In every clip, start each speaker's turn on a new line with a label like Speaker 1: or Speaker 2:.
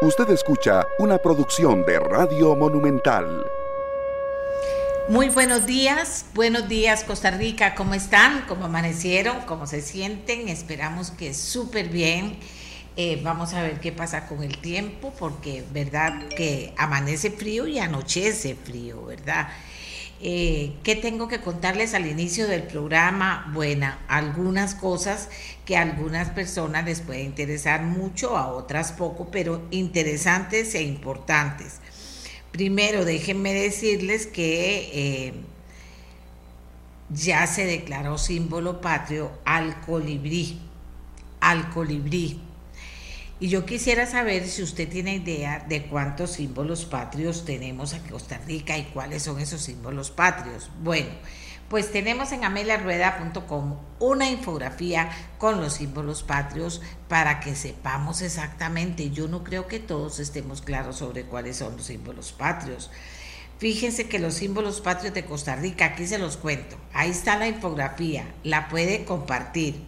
Speaker 1: Usted escucha una producción de Radio Monumental.
Speaker 2: Muy buenos días, buenos días Costa Rica, ¿cómo están? ¿Cómo amanecieron? ¿Cómo se sienten? Esperamos que súper bien. Eh, vamos a ver qué pasa con el tiempo, porque verdad que amanece frío y anochece frío, ¿verdad? Eh, ¿Qué tengo que contarles al inicio del programa? Bueno, algunas cosas que a algunas personas les puede interesar mucho, a otras poco, pero interesantes e importantes. Primero, déjenme decirles que eh, ya se declaró símbolo patrio al colibrí, al colibrí. Y yo quisiera saber si usted tiene idea de cuántos símbolos patrios tenemos en Costa Rica y cuáles son esos símbolos patrios. Bueno, pues tenemos en ameliarueda.com una infografía con los símbolos patrios para que sepamos exactamente. Yo no creo que todos estemos claros sobre cuáles son los símbolos patrios. Fíjense que los símbolos patrios de Costa Rica, aquí se los cuento. Ahí está la infografía, la puede compartir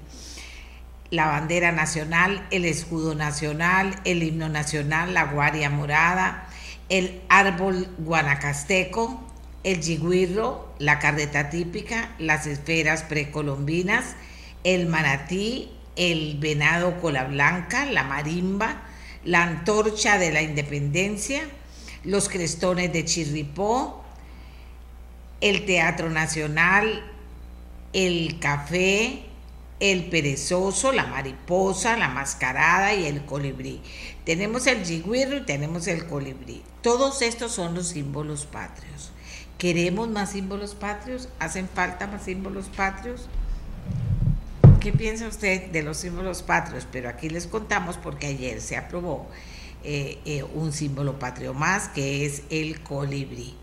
Speaker 2: la bandera nacional, el escudo nacional, el himno nacional, la guaria morada, el árbol guanacasteco, el yigüirro, la carreta típica, las esferas precolombinas, el manatí, el venado cola blanca, la marimba, la antorcha de la independencia, los crestones de Chirripó, el Teatro Nacional, el café, el perezoso, la mariposa, la mascarada y el colibrí. Tenemos el yigüirro y tenemos el colibrí. Todos estos son los símbolos patrios. ¿Queremos más símbolos patrios? ¿Hacen falta más símbolos patrios? ¿Qué piensa usted de los símbolos patrios? Pero aquí les contamos porque ayer se aprobó eh, eh, un símbolo patrio más que es el colibrí.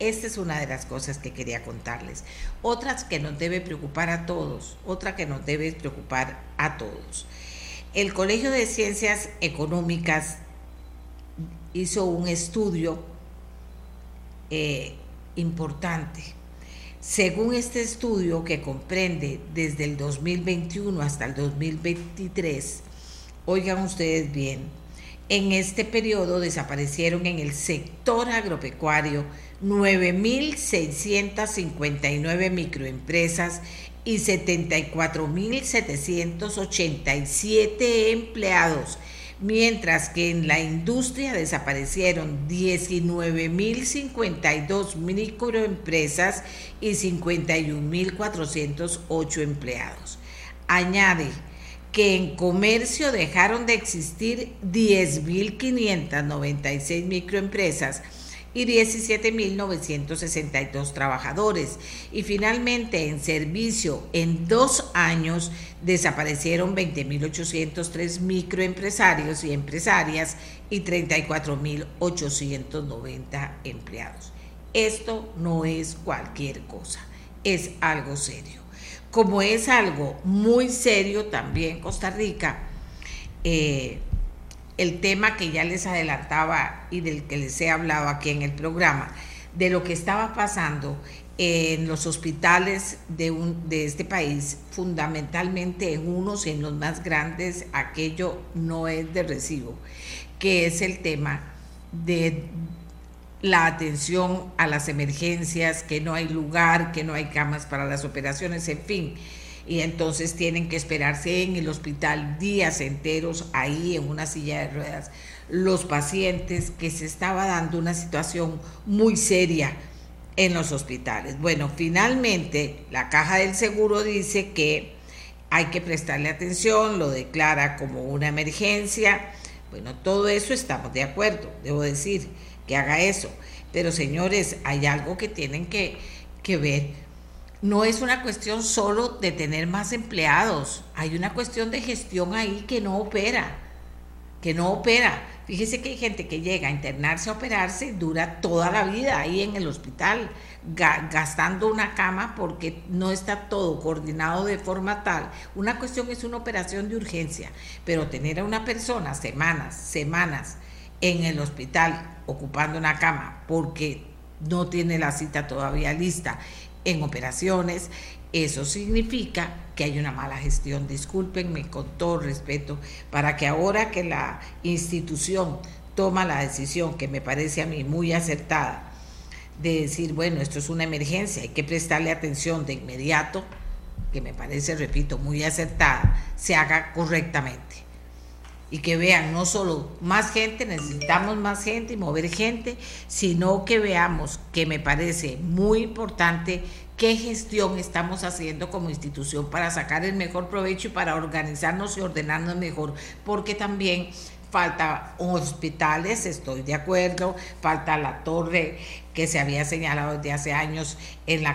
Speaker 2: Esta es una de las cosas que quería contarles. Otras que nos debe preocupar a todos, otra que nos debe preocupar a todos. El Colegio de Ciencias Económicas hizo un estudio eh, importante. Según este estudio que comprende desde el 2021 hasta el 2023, oigan ustedes bien, en este periodo desaparecieron en el sector agropecuario 9.659 microempresas y 74.787 empleados, mientras que en la industria desaparecieron 19.052 microempresas y 51.408 empleados. Añade que en comercio dejaron de existir 10.596 microempresas, y 17.962 trabajadores. Y finalmente en servicio, en dos años desaparecieron 20.803 microempresarios y empresarias y 34.890 empleados. Esto no es cualquier cosa, es algo serio. Como es algo muy serio también Costa Rica, eh, el tema que ya les adelantaba y del que les he hablado aquí en el programa, de lo que estaba pasando en los hospitales de, un, de este país, fundamentalmente en unos y en los más grandes, aquello no es de recibo, que es el tema de la atención a las emergencias, que no hay lugar, que no hay camas para las operaciones, en fin y entonces tienen que esperarse en el hospital días enteros ahí en una silla de ruedas. Los pacientes que se estaba dando una situación muy seria en los hospitales. Bueno, finalmente la caja del seguro dice que hay que prestarle atención, lo declara como una emergencia. Bueno, todo eso estamos de acuerdo, debo decir, que haga eso. Pero señores, hay algo que tienen que, que ver no es una cuestión solo de tener más empleados, hay una cuestión de gestión ahí que no opera, que no opera. Fíjese que hay gente que llega a internarse a operarse, dura toda la vida ahí en el hospital, gastando una cama porque no está todo coordinado de forma tal. Una cuestión es una operación de urgencia, pero tener a una persona semanas, semanas en el hospital ocupando una cama porque no tiene la cita todavía lista en operaciones, eso significa que hay una mala gestión. Discúlpenme con todo respeto, para que ahora que la institución toma la decisión, que me parece a mí muy acertada, de decir, bueno, esto es una emergencia, hay que prestarle atención de inmediato, que me parece, repito, muy acertada, se haga correctamente. Y que vean no solo más gente, necesitamos más gente y mover gente, sino que veamos, que me parece muy importante, qué gestión estamos haciendo como institución para sacar el mejor provecho y para organizarnos y ordenarnos mejor, porque también falta hospitales, estoy de acuerdo, falta la torre que se había señalado desde hace años en,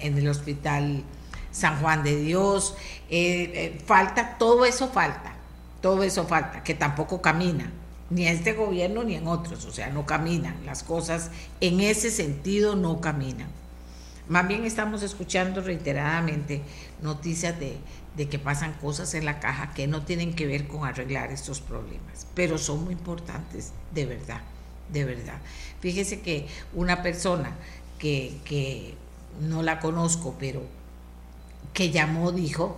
Speaker 2: el hospital San Juan de Dios, eh, eh, falta, todo eso falta, todo eso falta, que tampoco camina, ni en este gobierno ni en otros, o sea, no caminan, las cosas en ese sentido no caminan. Más bien estamos escuchando reiteradamente noticias de, de que pasan cosas en la caja que no tienen que ver con arreglar estos problemas, pero son muy importantes, de verdad, de verdad. Fíjese que una persona que, que no la conozco, pero que llamó, dijo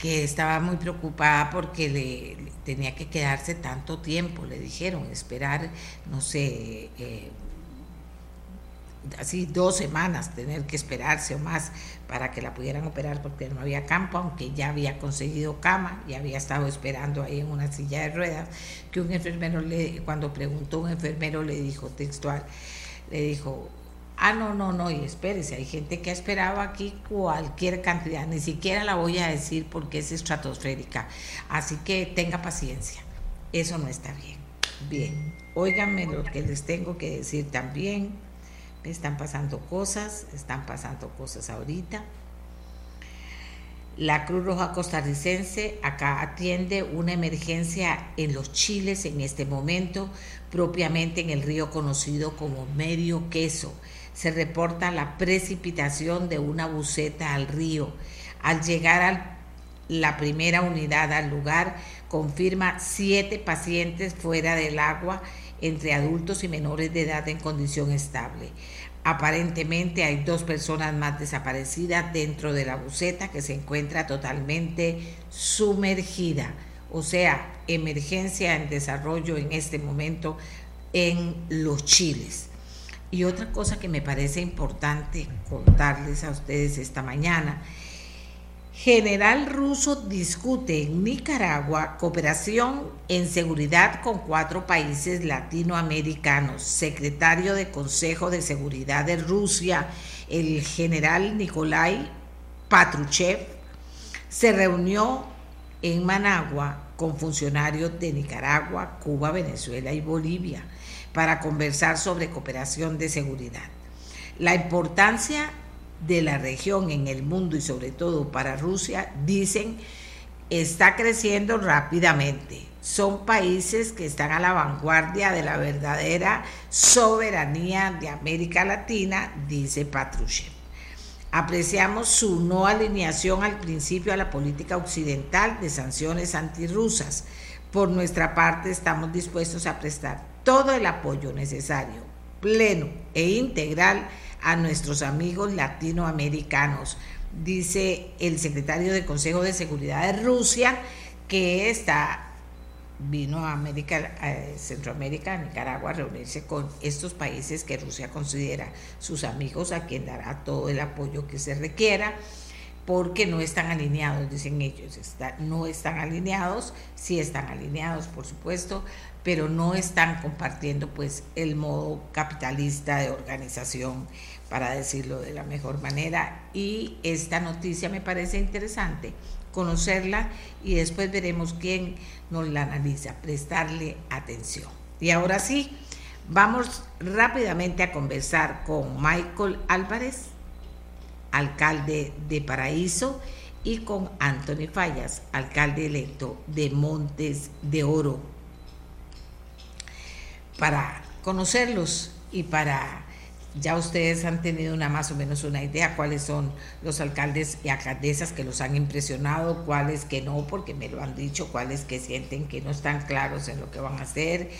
Speaker 2: que estaba muy preocupada porque le, tenía que quedarse tanto tiempo, le dijeron, esperar, no sé, eh, así dos semanas, tener que esperarse o más para que la pudieran operar porque no había campo, aunque ya había conseguido cama y había estado esperando ahí en una silla de ruedas, que un enfermero le, cuando preguntó un enfermero le dijo textual, le dijo, ah, no, no, no, y espérese, hay gente que ha esperado aquí cualquier cantidad, ni siquiera la voy a decir porque es estratosférica, así que tenga paciencia, eso no está bien. Bien, óiganme lo que les tengo que decir también están pasando cosas, están pasando cosas ahorita. La Cruz Roja Costarricense acá atiende una emergencia en los chiles en este momento, propiamente en el río conocido como Medio Queso. Se reporta la precipitación de una buceta al río. Al llegar a la primera unidad al lugar, confirma siete pacientes fuera del agua entre adultos y menores de edad en condición estable. Aparentemente hay dos personas más desaparecidas dentro de la buceta que se encuentra totalmente sumergida. O sea, emergencia en desarrollo en este momento en los chiles. Y otra cosa que me parece importante contarles a ustedes esta mañana General ruso discute en Nicaragua cooperación en seguridad con cuatro países latinoamericanos. Secretario de Consejo de Seguridad de Rusia, el general Nikolai Patruchev, se reunió en Managua con funcionarios de Nicaragua, Cuba, Venezuela y Bolivia para conversar sobre cooperación de seguridad. La importancia de la región en el mundo y sobre todo para Rusia, dicen, está creciendo rápidamente. Son países que están a la vanguardia de la verdadera soberanía de América Latina, dice Patrushev. Apreciamos su no alineación al principio a la política occidental de sanciones antirrusas. Por nuestra parte estamos dispuestos a prestar todo el apoyo necesario, pleno e integral a nuestros amigos latinoamericanos, dice el secretario del Consejo de Seguridad de Rusia, que está vino a América, Centroamérica, a Nicaragua, a reunirse con estos países que Rusia considera sus amigos, a quien dará todo el apoyo que se requiera, porque no están alineados, dicen ellos, no están alineados, sí están alineados, por supuesto, pero no están compartiendo pues el modo capitalista de organización para decirlo de la mejor manera y esta noticia me parece interesante conocerla y después veremos quién nos la analiza, prestarle atención. Y ahora sí, vamos rápidamente a conversar con Michael Álvarez, alcalde de Paraíso, y con Anthony Fallas, alcalde electo de Montes de Oro, para conocerlos y para ya ustedes han tenido una más o menos una idea cuáles son los alcaldes y alcaldesas que los han impresionado, cuáles que no, porque me lo han dicho, cuáles que sienten que no están claros en lo que van a hacer,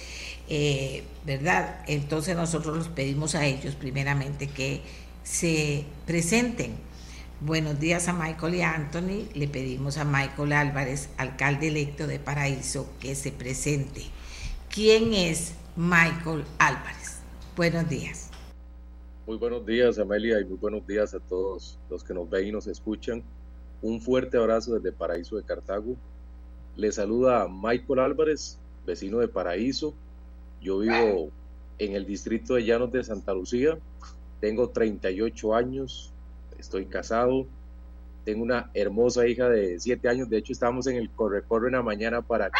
Speaker 2: eh, ¿verdad? Entonces nosotros los pedimos a ellos primeramente que se presenten. Buenos días a Michael y Anthony. Le pedimos a Michael Álvarez, alcalde electo de Paraíso, que se presente. ¿Quién es Michael Álvarez? Buenos días.
Speaker 3: Muy buenos días, Amelia, y muy buenos días a todos los que nos ven y nos escuchan. Un fuerte abrazo desde Paraíso de Cartago. Le saluda Michael Álvarez, vecino de Paraíso. Yo vivo en el distrito de Llanos de Santa Lucía. Tengo 38 años, estoy casado, tengo una hermosa hija de 7 años. De hecho, estábamos en el corre-corre en la mañana para que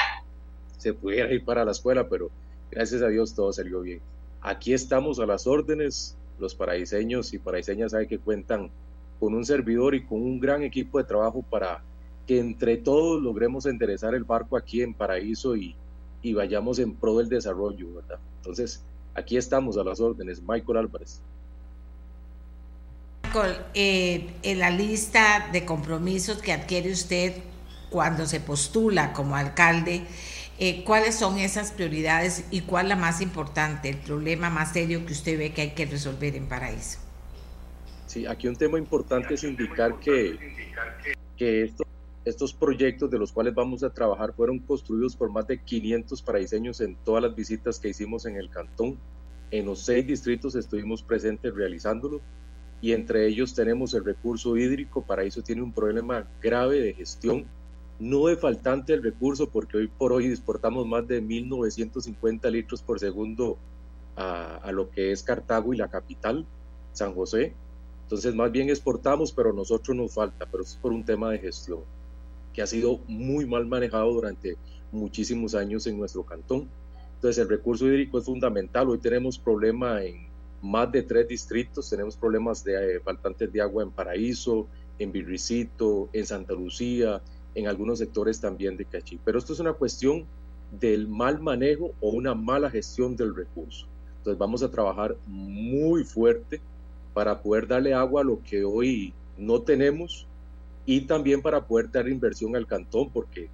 Speaker 3: se pudiera ir para la escuela, pero gracias a Dios todo salió bien. Aquí estamos a las órdenes. Los paraíseños y paraíseñas saben que cuentan con un servidor y con un gran equipo de trabajo para que entre todos logremos enderezar el barco aquí en Paraíso y, y vayamos en pro del desarrollo, ¿verdad? Entonces, aquí estamos a las órdenes. Michael Álvarez.
Speaker 2: Michael, eh, en la lista de compromisos que adquiere usted cuando se postula como alcalde, eh, ¿cuáles son esas prioridades y cuál la más importante, el problema más serio que usted ve que hay que resolver en Paraíso?
Speaker 3: Sí, aquí un tema importante es indicar que, que esto estos proyectos de los cuales vamos a trabajar fueron construidos por más de 500 paraíseños en todas las visitas que hicimos en el cantón. En los seis distritos estuvimos presentes realizándolo y entre ellos tenemos el recurso hídrico. Paraíso tiene un problema grave de gestión, no de faltante el recurso porque hoy por hoy exportamos más de 1.950 litros por segundo a, a lo que es Cartago y la capital, San José. Entonces más bien exportamos, pero nosotros nos falta, pero es por un tema de gestión que ha sido muy mal manejado durante muchísimos años en nuestro cantón. Entonces el recurso hídrico es fundamental. Hoy tenemos problema en más de tres distritos, tenemos problemas de eh, faltantes de agua en Paraíso, en Virricito, en Santa Lucía, en algunos sectores también de Cachí. Pero esto es una cuestión del mal manejo o una mala gestión del recurso. Entonces vamos a trabajar muy fuerte para poder darle agua a lo que hoy no tenemos y también para poder dar inversión al cantón, porque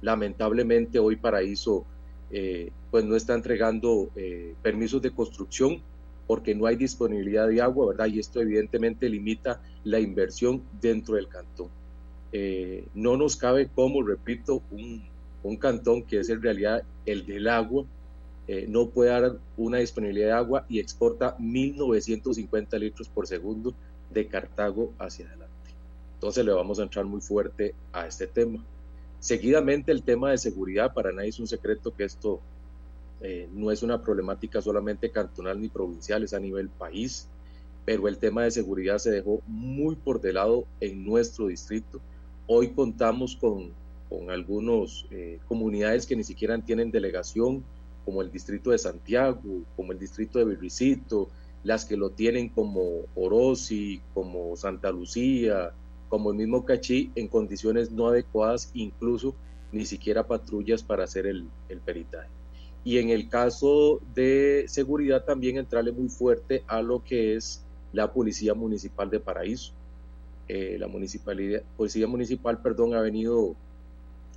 Speaker 3: lamentablemente hoy Paraíso eh, pues no está entregando eh, permisos de construcción porque no hay disponibilidad de agua, ¿verdad? Y esto evidentemente limita la inversión dentro del cantón. Eh, no nos cabe como, repito, un, cantón que es en realidad el del agua, no puede dar una disponibilidad de agua y exporta 1.950 litros por segundo de Cartago hacia adelante. Entonces le vamos a entrar muy fuerte a este tema. Seguidamente el tema de seguridad, para nadie es un secreto que esto eh, no es una problemática solamente cantonal ni provincial, es a nivel país, pero el tema de seguridad se dejó muy por de lado en nuestro distrito. Hoy contamos con, con algunas eh, comunidades que ni siquiera tienen delegación, como el distrito de Santiago, como el distrito de Virricito, las que lo tienen como Orosi, como Santa Lucía, como el mismo Cachí, en condiciones no adecuadas, incluso ni siquiera patrullas para hacer el, el peritaje. Y en el caso de seguridad también entrarle muy fuerte a lo que es la Policía Municipal de Paraíso. Eh, la municipalidad, Policía Municipal perdón, ha venido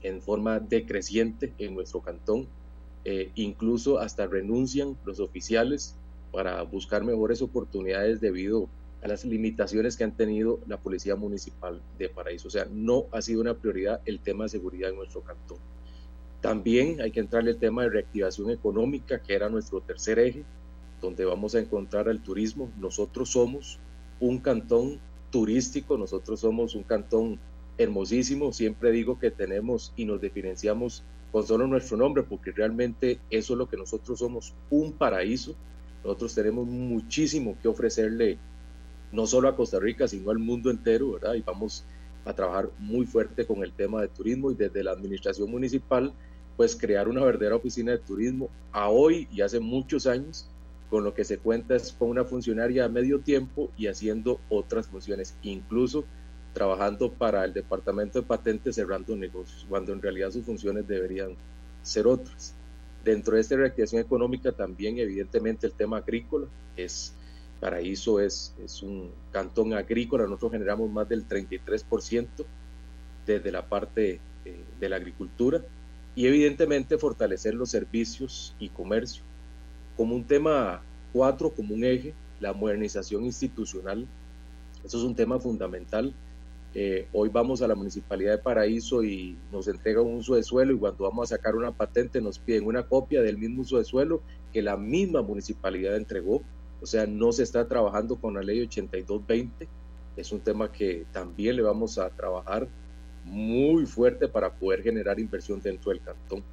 Speaker 3: en forma decreciente en nuestro cantón. Eh, incluso hasta renuncian los oficiales para buscar mejores oportunidades debido a las limitaciones que han tenido la Policía Municipal de Paraíso. O sea, no ha sido una prioridad el tema de seguridad en nuestro cantón. También hay que entrarle el tema de reactivación económica, que era nuestro tercer eje, donde vamos a encontrar el turismo. Nosotros somos un cantón turístico, nosotros somos un cantón hermosísimo. Siempre digo que tenemos y nos diferenciamos con solo nuestro nombre, porque realmente eso es lo que nosotros somos, un paraíso. Nosotros tenemos muchísimo que ofrecerle no solo a Costa Rica, sino al mundo entero, ¿verdad? Y vamos a trabajar muy fuerte con el tema de turismo y desde la administración municipal, pues crear una verdadera oficina de turismo a hoy y hace muchos años, con lo que se cuenta es con una funcionaria a medio tiempo y haciendo otras funciones, incluso trabajando para el departamento de patentes cerrando negocios, cuando en realidad sus funciones deberían ser otras. Dentro de esta reactivación económica también evidentemente el tema agrícola es Paraíso es, es un cantón agrícola, nosotros generamos más del 33% desde la parte eh, de la agricultura y evidentemente fortalecer los servicios y comercio. Como un tema cuatro, como un eje, la modernización institucional. Eso es un tema fundamental. Eh, hoy vamos a la Municipalidad de Paraíso y nos entregan un uso de suelo y cuando vamos a sacar una patente nos piden una copia del mismo uso de suelo que la misma municipalidad entregó. O sea, no se está trabajando con la ley 8220. Es un tema que también le vamos a trabajar muy fuerte para poder generar inversión dentro del cantón.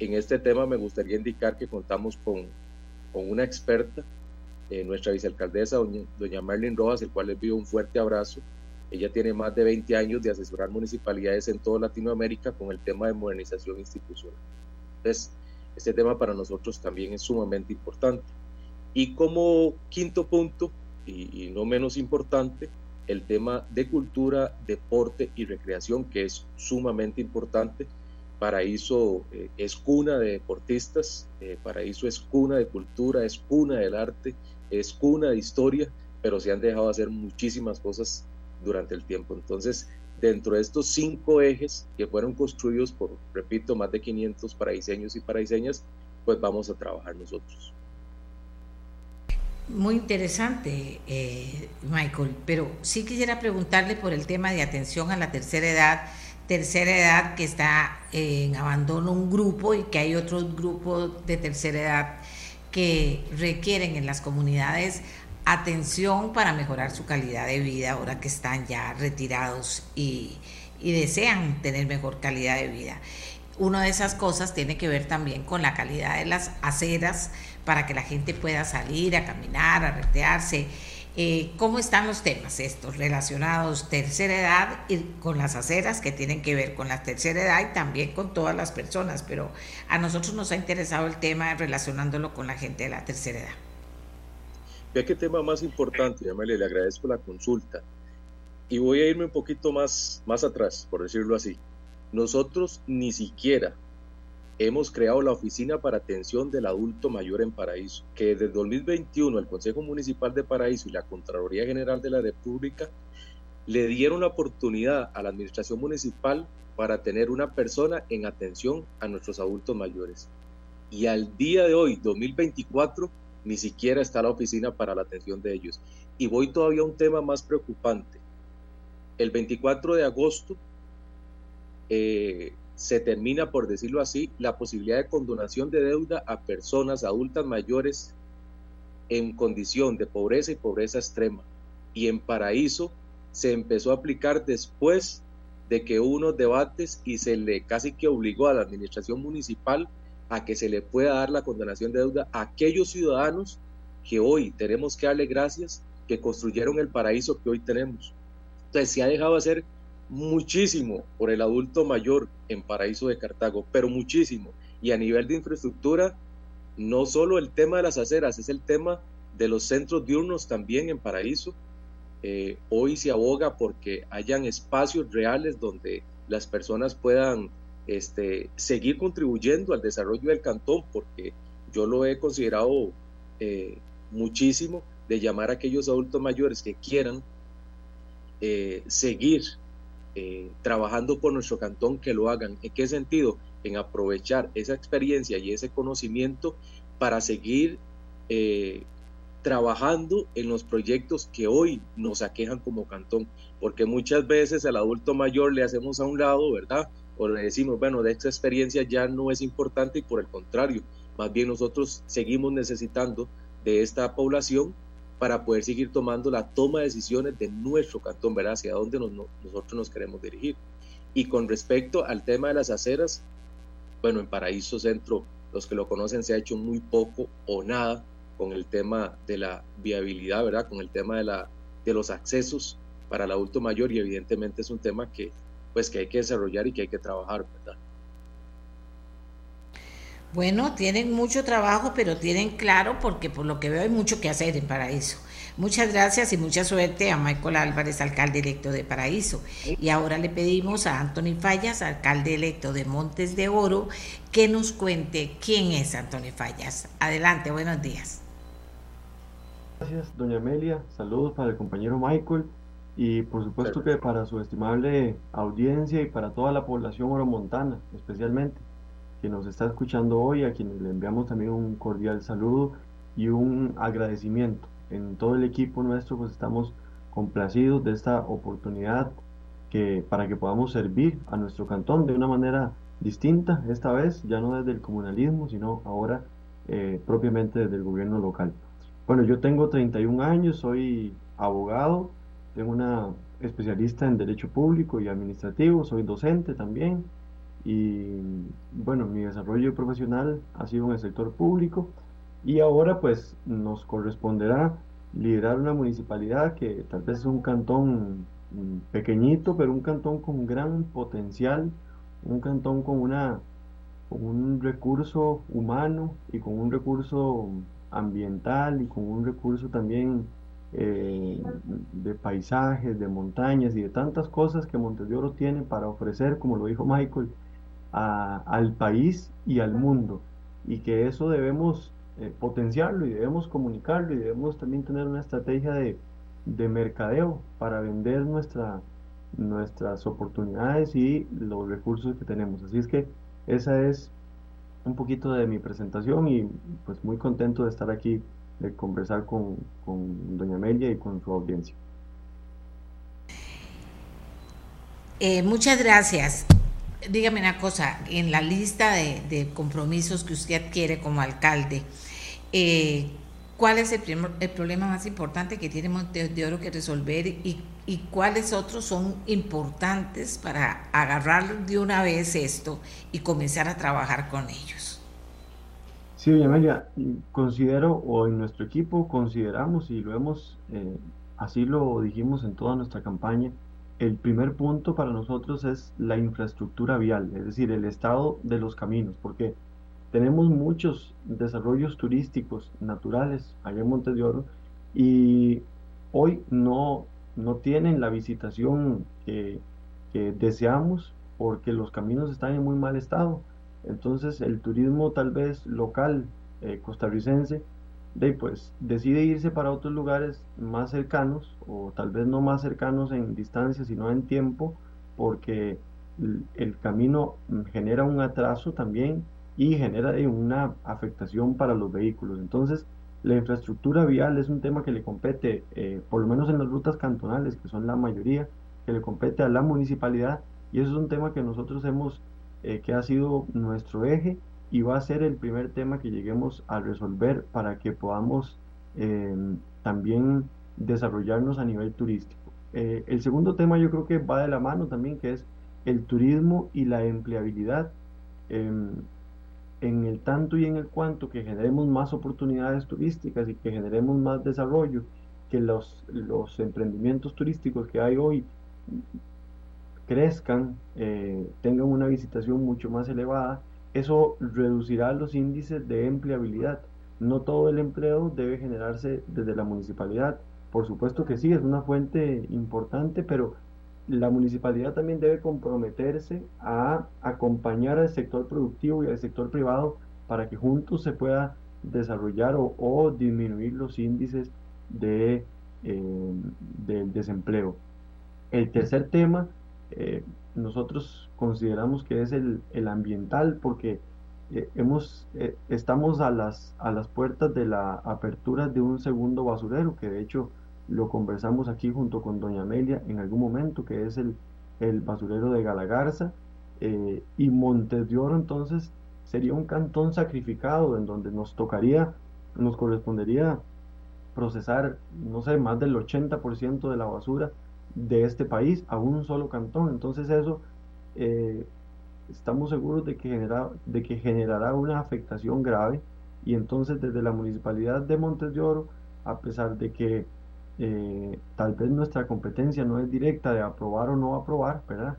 Speaker 3: En este tema me gustaría indicar que contamos con, con una experta, eh, nuestra vicealcaldesa, doña, doña Marlene Rojas, el cual les pido un fuerte abrazo. Ella tiene más de 20 años de asesorar municipalidades en toda Latinoamérica con el tema de modernización institucional. Entonces, este tema para nosotros también es sumamente importante. Y como quinto punto, y, y no menos importante, el tema de cultura, deporte y recreación, que es sumamente importante. Paraíso eh, es cuna de deportistas, eh, Paraíso es cuna de cultura, es cuna del arte, es cuna de historia, pero se han dejado hacer muchísimas cosas durante el tiempo. Entonces, dentro de estos cinco ejes que fueron construidos por, repito, más de 500 paraiseños y paraiseñas, pues vamos a trabajar nosotros.
Speaker 2: Muy interesante, eh, Michael, pero sí quisiera preguntarle por el tema de atención a la tercera edad, tercera edad que está en abandono un grupo y que hay otros grupos de tercera edad que requieren en las comunidades atención para mejorar su calidad de vida ahora que están ya retirados y, y desean tener mejor calidad de vida. Una de esas cosas tiene que ver también con la calidad de las aceras, para que la gente pueda salir a caminar, a retearse. Eh, ¿Cómo están los temas estos relacionados tercera edad y con las aceras que tienen que ver con la tercera edad y también con todas las personas? Pero a nosotros nos ha interesado el tema relacionándolo con la gente de la tercera edad.
Speaker 3: Vea qué tema más importante, llámale, le agradezco la consulta. Y voy a irme un poquito más, más atrás, por decirlo así. Nosotros ni siquiera hemos creado la Oficina para Atención del Adulto Mayor en Paraíso, que desde 2021 el Consejo Municipal de Paraíso y la Contraloría General de la República le dieron la oportunidad a la Administración Municipal para tener una persona en atención a nuestros adultos mayores. Y al día de hoy, 2024, ni siquiera está la oficina para la atención de ellos. Y voy todavía a un tema más preocupante. El 24 de agosto, eh, se termina, por decirlo así, la posibilidad de condonación de deuda a personas adultas mayores en condición de pobreza y pobreza extrema. Y en Paraíso se empezó a aplicar después de que hubo unos debates y se le casi que obligó a la administración municipal a que se le pueda dar la condonación de deuda a aquellos ciudadanos que hoy tenemos que darle gracias que construyeron el paraíso que hoy tenemos. Entonces se ha dejado hacer muchísimo por el adulto mayor en Paraíso de Cartago, pero muchísimo. Y a nivel de infraestructura, no solo el tema de las aceras, es el tema de los centros diurnos también en Paraíso. Eh, hoy se aboga porque hayan espacios reales donde las personas puedan este, seguir contribuyendo al desarrollo del cantón, porque yo lo he considerado eh, muchísimo de llamar a aquellos adultos mayores que quieran eh, seguir eh, trabajando por nuestro cantón que lo hagan. ¿En qué sentido? En aprovechar esa experiencia y ese conocimiento para seguir eh, trabajando en los proyectos que hoy nos aquejan como cantón, porque muchas veces al adulto mayor le hacemos a un lado, ¿verdad? O le decimos, bueno, de esta experiencia ya no es importante y por el contrario, más bien nosotros seguimos necesitando de esta población para poder seguir tomando la toma de decisiones de nuestro cantón, ¿verdad? Hacia dónde nosotros nos queremos dirigir. Y con respecto al tema de las aceras, bueno, en Paraíso Centro, los que lo conocen, se ha hecho muy poco o nada con el tema de la viabilidad, ¿verdad? Con el tema de, la, de los accesos para el adulto mayor y evidentemente es un tema que, pues, que hay que desarrollar y que hay que trabajar, ¿verdad?
Speaker 2: Bueno, tienen mucho trabajo, pero tienen claro porque por lo que veo hay mucho que hacer en Paraíso. Muchas gracias y mucha suerte a Michael Álvarez, alcalde electo de Paraíso. Y ahora le pedimos a Anthony Fallas, alcalde electo de Montes de Oro, que nos cuente quién es Anthony Fallas. Adelante, buenos días.
Speaker 4: Gracias, doña Amelia. Saludos para el compañero Michael y por supuesto que para su estimable audiencia y para toda la población oromontana, especialmente que nos está escuchando hoy, a quienes le enviamos también un cordial saludo y un agradecimiento en todo el equipo nuestro pues estamos complacidos de esta oportunidad que, para que podamos servir a nuestro cantón de una manera distinta, esta vez ya no desde el comunalismo, sino ahora eh, propiamente desde el gobierno local. Bueno, yo tengo 31 años, soy abogado, tengo una especialista en Derecho Público y Administrativo, soy docente también y bueno, mi desarrollo profesional ha sido en el sector público y ahora pues nos corresponderá liderar una municipalidad que tal vez es un cantón mm, pequeñito, pero un cantón con gran potencial, un cantón con una con un recurso humano y con un recurso ambiental y con un recurso también eh, de paisajes, de montañas y de tantas cosas que Montes de Oro tiene para ofrecer, como lo dijo Michael, al país y al mundo. Y que eso debemos eh, potenciarlo y debemos comunicarlo y debemos también tener una estrategia de, de mercadeo para vender nuestra, nuestras oportunidades y los recursos que tenemos. Así es que esa es un poquito de mi presentación y pues muy contento de estar aquí, de conversar con, doña Amelia y con su audiencia.
Speaker 2: Eh, muchas gracias. Dígame una cosa, en la lista de, compromisos que usted adquiere como alcalde, eh, ¿cuál es el, el, problema más importante que tiene Monte de Oro que resolver y, y cuáles otros son importantes para agarrar de una vez esto y comenzar a trabajar con ellos?
Speaker 4: Sí, doña Amelia, considero, o en nuestro equipo consideramos, y lo hemos, eh, así lo dijimos en toda nuestra campaña, el primer punto para nosotros es la infraestructura vial, es decir, el estado de los caminos, porque tenemos muchos desarrollos turísticos naturales allá en Montes de Oro y hoy no, no tienen la visitación que, deseamos porque los caminos están en muy mal estado. Entonces el turismo tal vez local eh, costarricense de, pues, decide irse para otros lugares más cercanos o tal vez no más cercanos en distancia sino en tiempo porque el, camino genera un atraso también y genera una afectación para los vehículos. Entonces la infraestructura vial es un tema que le compete, eh, por lo menos en las rutas cantonales, que son la mayoría, que le compete a la municipalidad y eso es un tema que nosotros hemos eh, que ha sido nuestro eje y va a ser el primer tema que lleguemos a resolver para que podamos em, también desarrollarnos a nivel turístico. Eh, el segundo tema yo creo que va de la mano también, que es el turismo y la empleabilidad. Em, en el tanto y en el cuanto que generemos más oportunidades turísticas y que generemos más desarrollo, que los, los emprendimientos turísticos que hay hoy crezcan, eh, tengan una visitación mucho más elevada, eso reducirá los índices de empleabilidad. No todo el empleo debe generarse desde la municipalidad. Por supuesto que sí, es una fuente importante, pero la municipalidad también debe comprometerse a acompañar al sector productivo y al sector privado para que juntos se pueda desarrollar o, disminuir los índices de, eh, del desempleo. El tercer tema eh, nosotros consideramos que es el, ambiental porque eh, hemos, eh, estamos a las, a las puertas de la apertura de un segundo basurero, que de hecho lo conversamos aquí junto con doña Amelia en algún momento, que es el, el basurero de Galagarza, y Montes de Oro entonces sería un cantón sacrificado en donde nos tocaría, nos correspondería procesar, no sé, más del 80% de la basura de este país a un solo cantón. Entonces eso eh, estamos seguros de que, genera, de que generará una afectación grave y entonces desde la municipalidad de Montes de Oro, a pesar de que eh, tal vez nuestra competencia no es directa de aprobar o no aprobar, ¿verdad?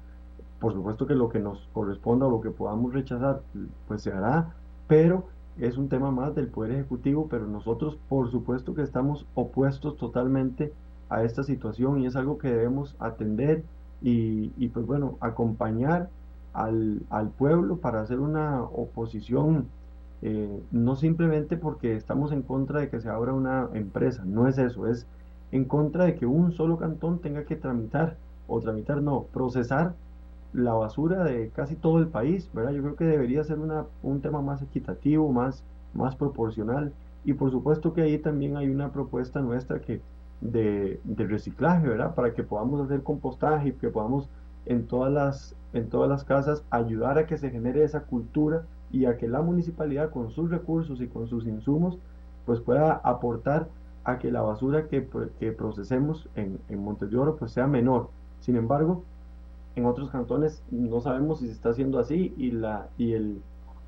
Speaker 4: Por supuesto que lo que nos corresponda o lo que podamos rechazar, pues se hará, pero es un tema más del Poder Ejecutivo, pero nosotros por supuesto que estamos opuestos totalmente a esta situación y es algo que debemos atender y, pues bueno, acompañar al, al, pueblo para hacer una oposición, eh, no simplemente porque estamos en contra de que se abra una empresa, no es eso, es en contra de que un solo cantón tenga que tramitar, o tramitar no, procesar la basura de casi todo el país, ¿verdad? Yo creo que debería ser una, un tema más equitativo, más, más proporcional Y por supuesto que ahí también hay una propuesta nuestra que de, reciclaje, ¿verdad? Para que podamos hacer compostaje y que podamos en todas, las, en todas las casas ayudar a que se genere esa cultura y a que la municipalidad con sus recursos y con sus insumos pues pueda aportar a que la basura que, que procesemos en, en Montes de Oro pues sea menor. Sin embargo, en otros cantones no sabemos si se está haciendo así y, la, y, el,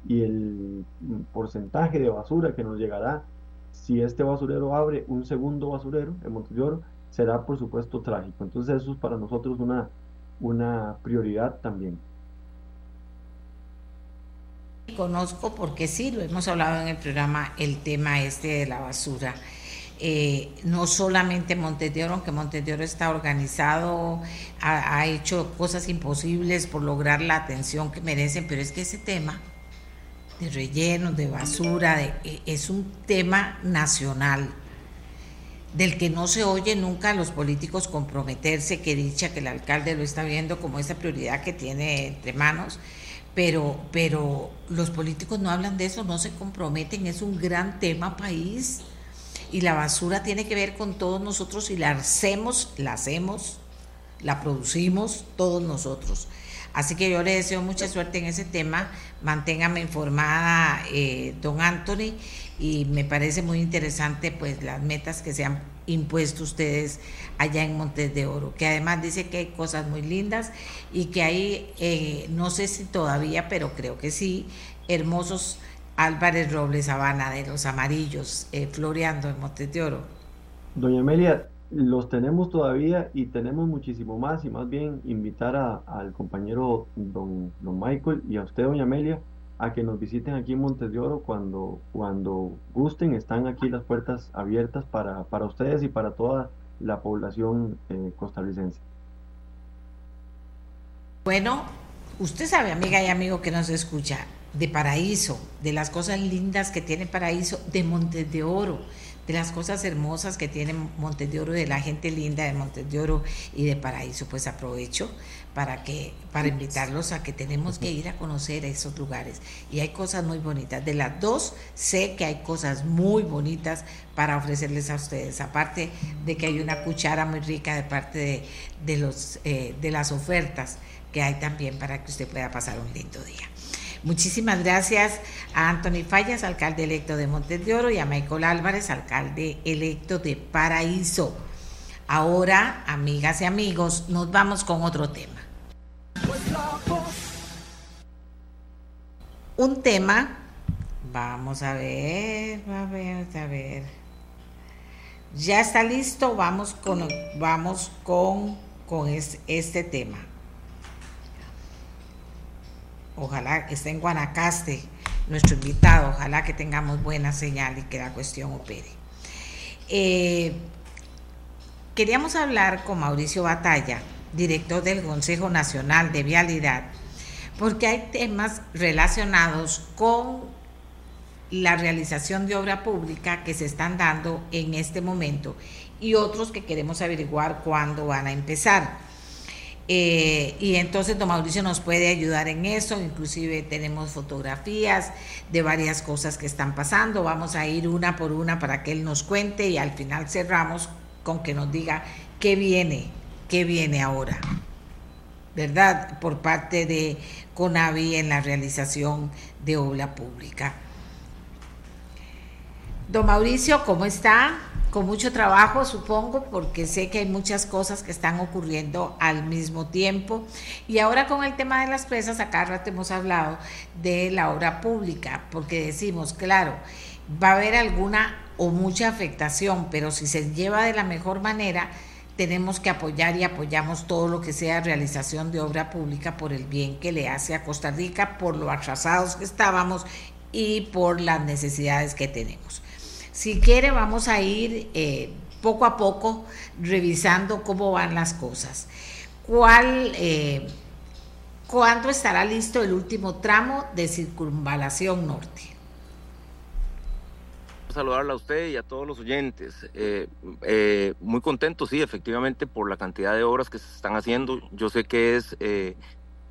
Speaker 4: y el porcentaje de basura que nos llegará si este basurero abre un segundo basurero en Montes de Oro será por supuesto trágico. Entonces eso es para nosotros una, una prioridad también.
Speaker 2: Conozco porque sí, lo hemos hablado en el programa, el tema este de la basura. Eh, no solamente Montes de Oro, aunque Montes de Oro está organizado, ha, hecho cosas imposibles por lograr la atención que merecen, pero es que ese tema de relleno, de basura, de, e, es un tema nacional del que no se oye nunca a los políticos comprometerse, que dicha que el alcalde lo está viendo como esa prioridad que tiene entre manos, pero, pero los políticos no hablan de eso, no se comprometen, es un gran tema país y la basura tiene que ver con todos nosotros y la hacemos, la hacemos, la producimos todos nosotros. Así que yo le deseo mucha suerte en ese tema, manténgame informada, eh, don Anthony, y me parece muy interesante pues las metas que se han impuesto ustedes allá en Montes de Oro, que además dice que hay cosas muy lindas y que hay, eh, no sé si todavía, pero creo que sí, hermosos Álvarez Robles Habana de los amarillos eh, floreando en Montes de Oro.
Speaker 4: Doña Amelia, los tenemos todavía y tenemos muchísimo más y más bien invitar al compañero don, don Michael y a usted, doña Amelia, a que nos visiten aquí en Montes de Oro cuando, cuando gusten. Están aquí las puertas abiertas para, para ustedes y para toda la población eh, costarricense.
Speaker 2: Bueno, usted sabe, amiga y amigo que nos escucha, de Paraíso, de las cosas lindas que tiene Paraíso, de Montes de Oro de las cosas hermosas que tiene Montes de Oro, de la gente linda de Montes de Oro y de Paraíso, pues aprovecho para que para invitarlos a que tenemos que ir a conocer esos lugares y hay cosas muy bonitas. De las dos sé que hay cosas muy bonitas para ofrecerles a ustedes, aparte de que hay una cuchara muy rica de parte de, de los eh, de las ofertas que hay también para que usted pueda pasar un lindo día. Muchísimas gracias a Anthony Fallas, alcalde electo de Montes de Oro, y a Michael Álvarez, alcalde electo de Paraíso. Ahora, amigas y amigos, nos vamos con otro tema. Un tema, vamos a ver, a ver, a ver. Ya está listo, vamos con, vamos con, con este tema. Ojalá esté en Guanacaste nuestro invitado, ojalá que tengamos buena señal y que la cuestión opere. Eh, queríamos hablar con Mauricio Batalla, director del Consejo Nacional de Vialidad, porque hay temas relacionados con la realización de obra pública que se están dando en este momento y otros que queremos averiguar cuándo van a empezar. Eh, y entonces don Mauricio nos puede ayudar en eso, inclusive tenemos fotografías de varias cosas que están pasando, vamos a ir una por una para que él nos cuente y al final cerramos con que nos diga qué viene, qué viene ahora, ¿verdad? Por parte de CONAVI en la realización de obra pública. Don Mauricio, ¿cómo está? Con mucho trabajo, supongo, porque sé que hay muchas cosas que están ocurriendo al mismo tiempo. Y ahora con el tema de las presas, acá rato hemos hablado de la obra pública, porque decimos, claro, va a haber alguna o mucha afectación, pero si se lleva de la mejor manera, tenemos que apoyar y apoyamos todo lo que sea realización de obra pública por el bien que le hace a Costa Rica, por lo atrasados que estábamos y por las necesidades que tenemos. Si quiere, vamos a ir eh, poco a poco revisando cómo van las cosas. ¿Cuál, eh, ¿Cuándo estará listo el último tramo de circunvalación norte?
Speaker 5: saludarla a usted y a todos los oyentes. Eh, muy contento, sí, efectivamente, por la cantidad de obras que se están haciendo. Yo sé que es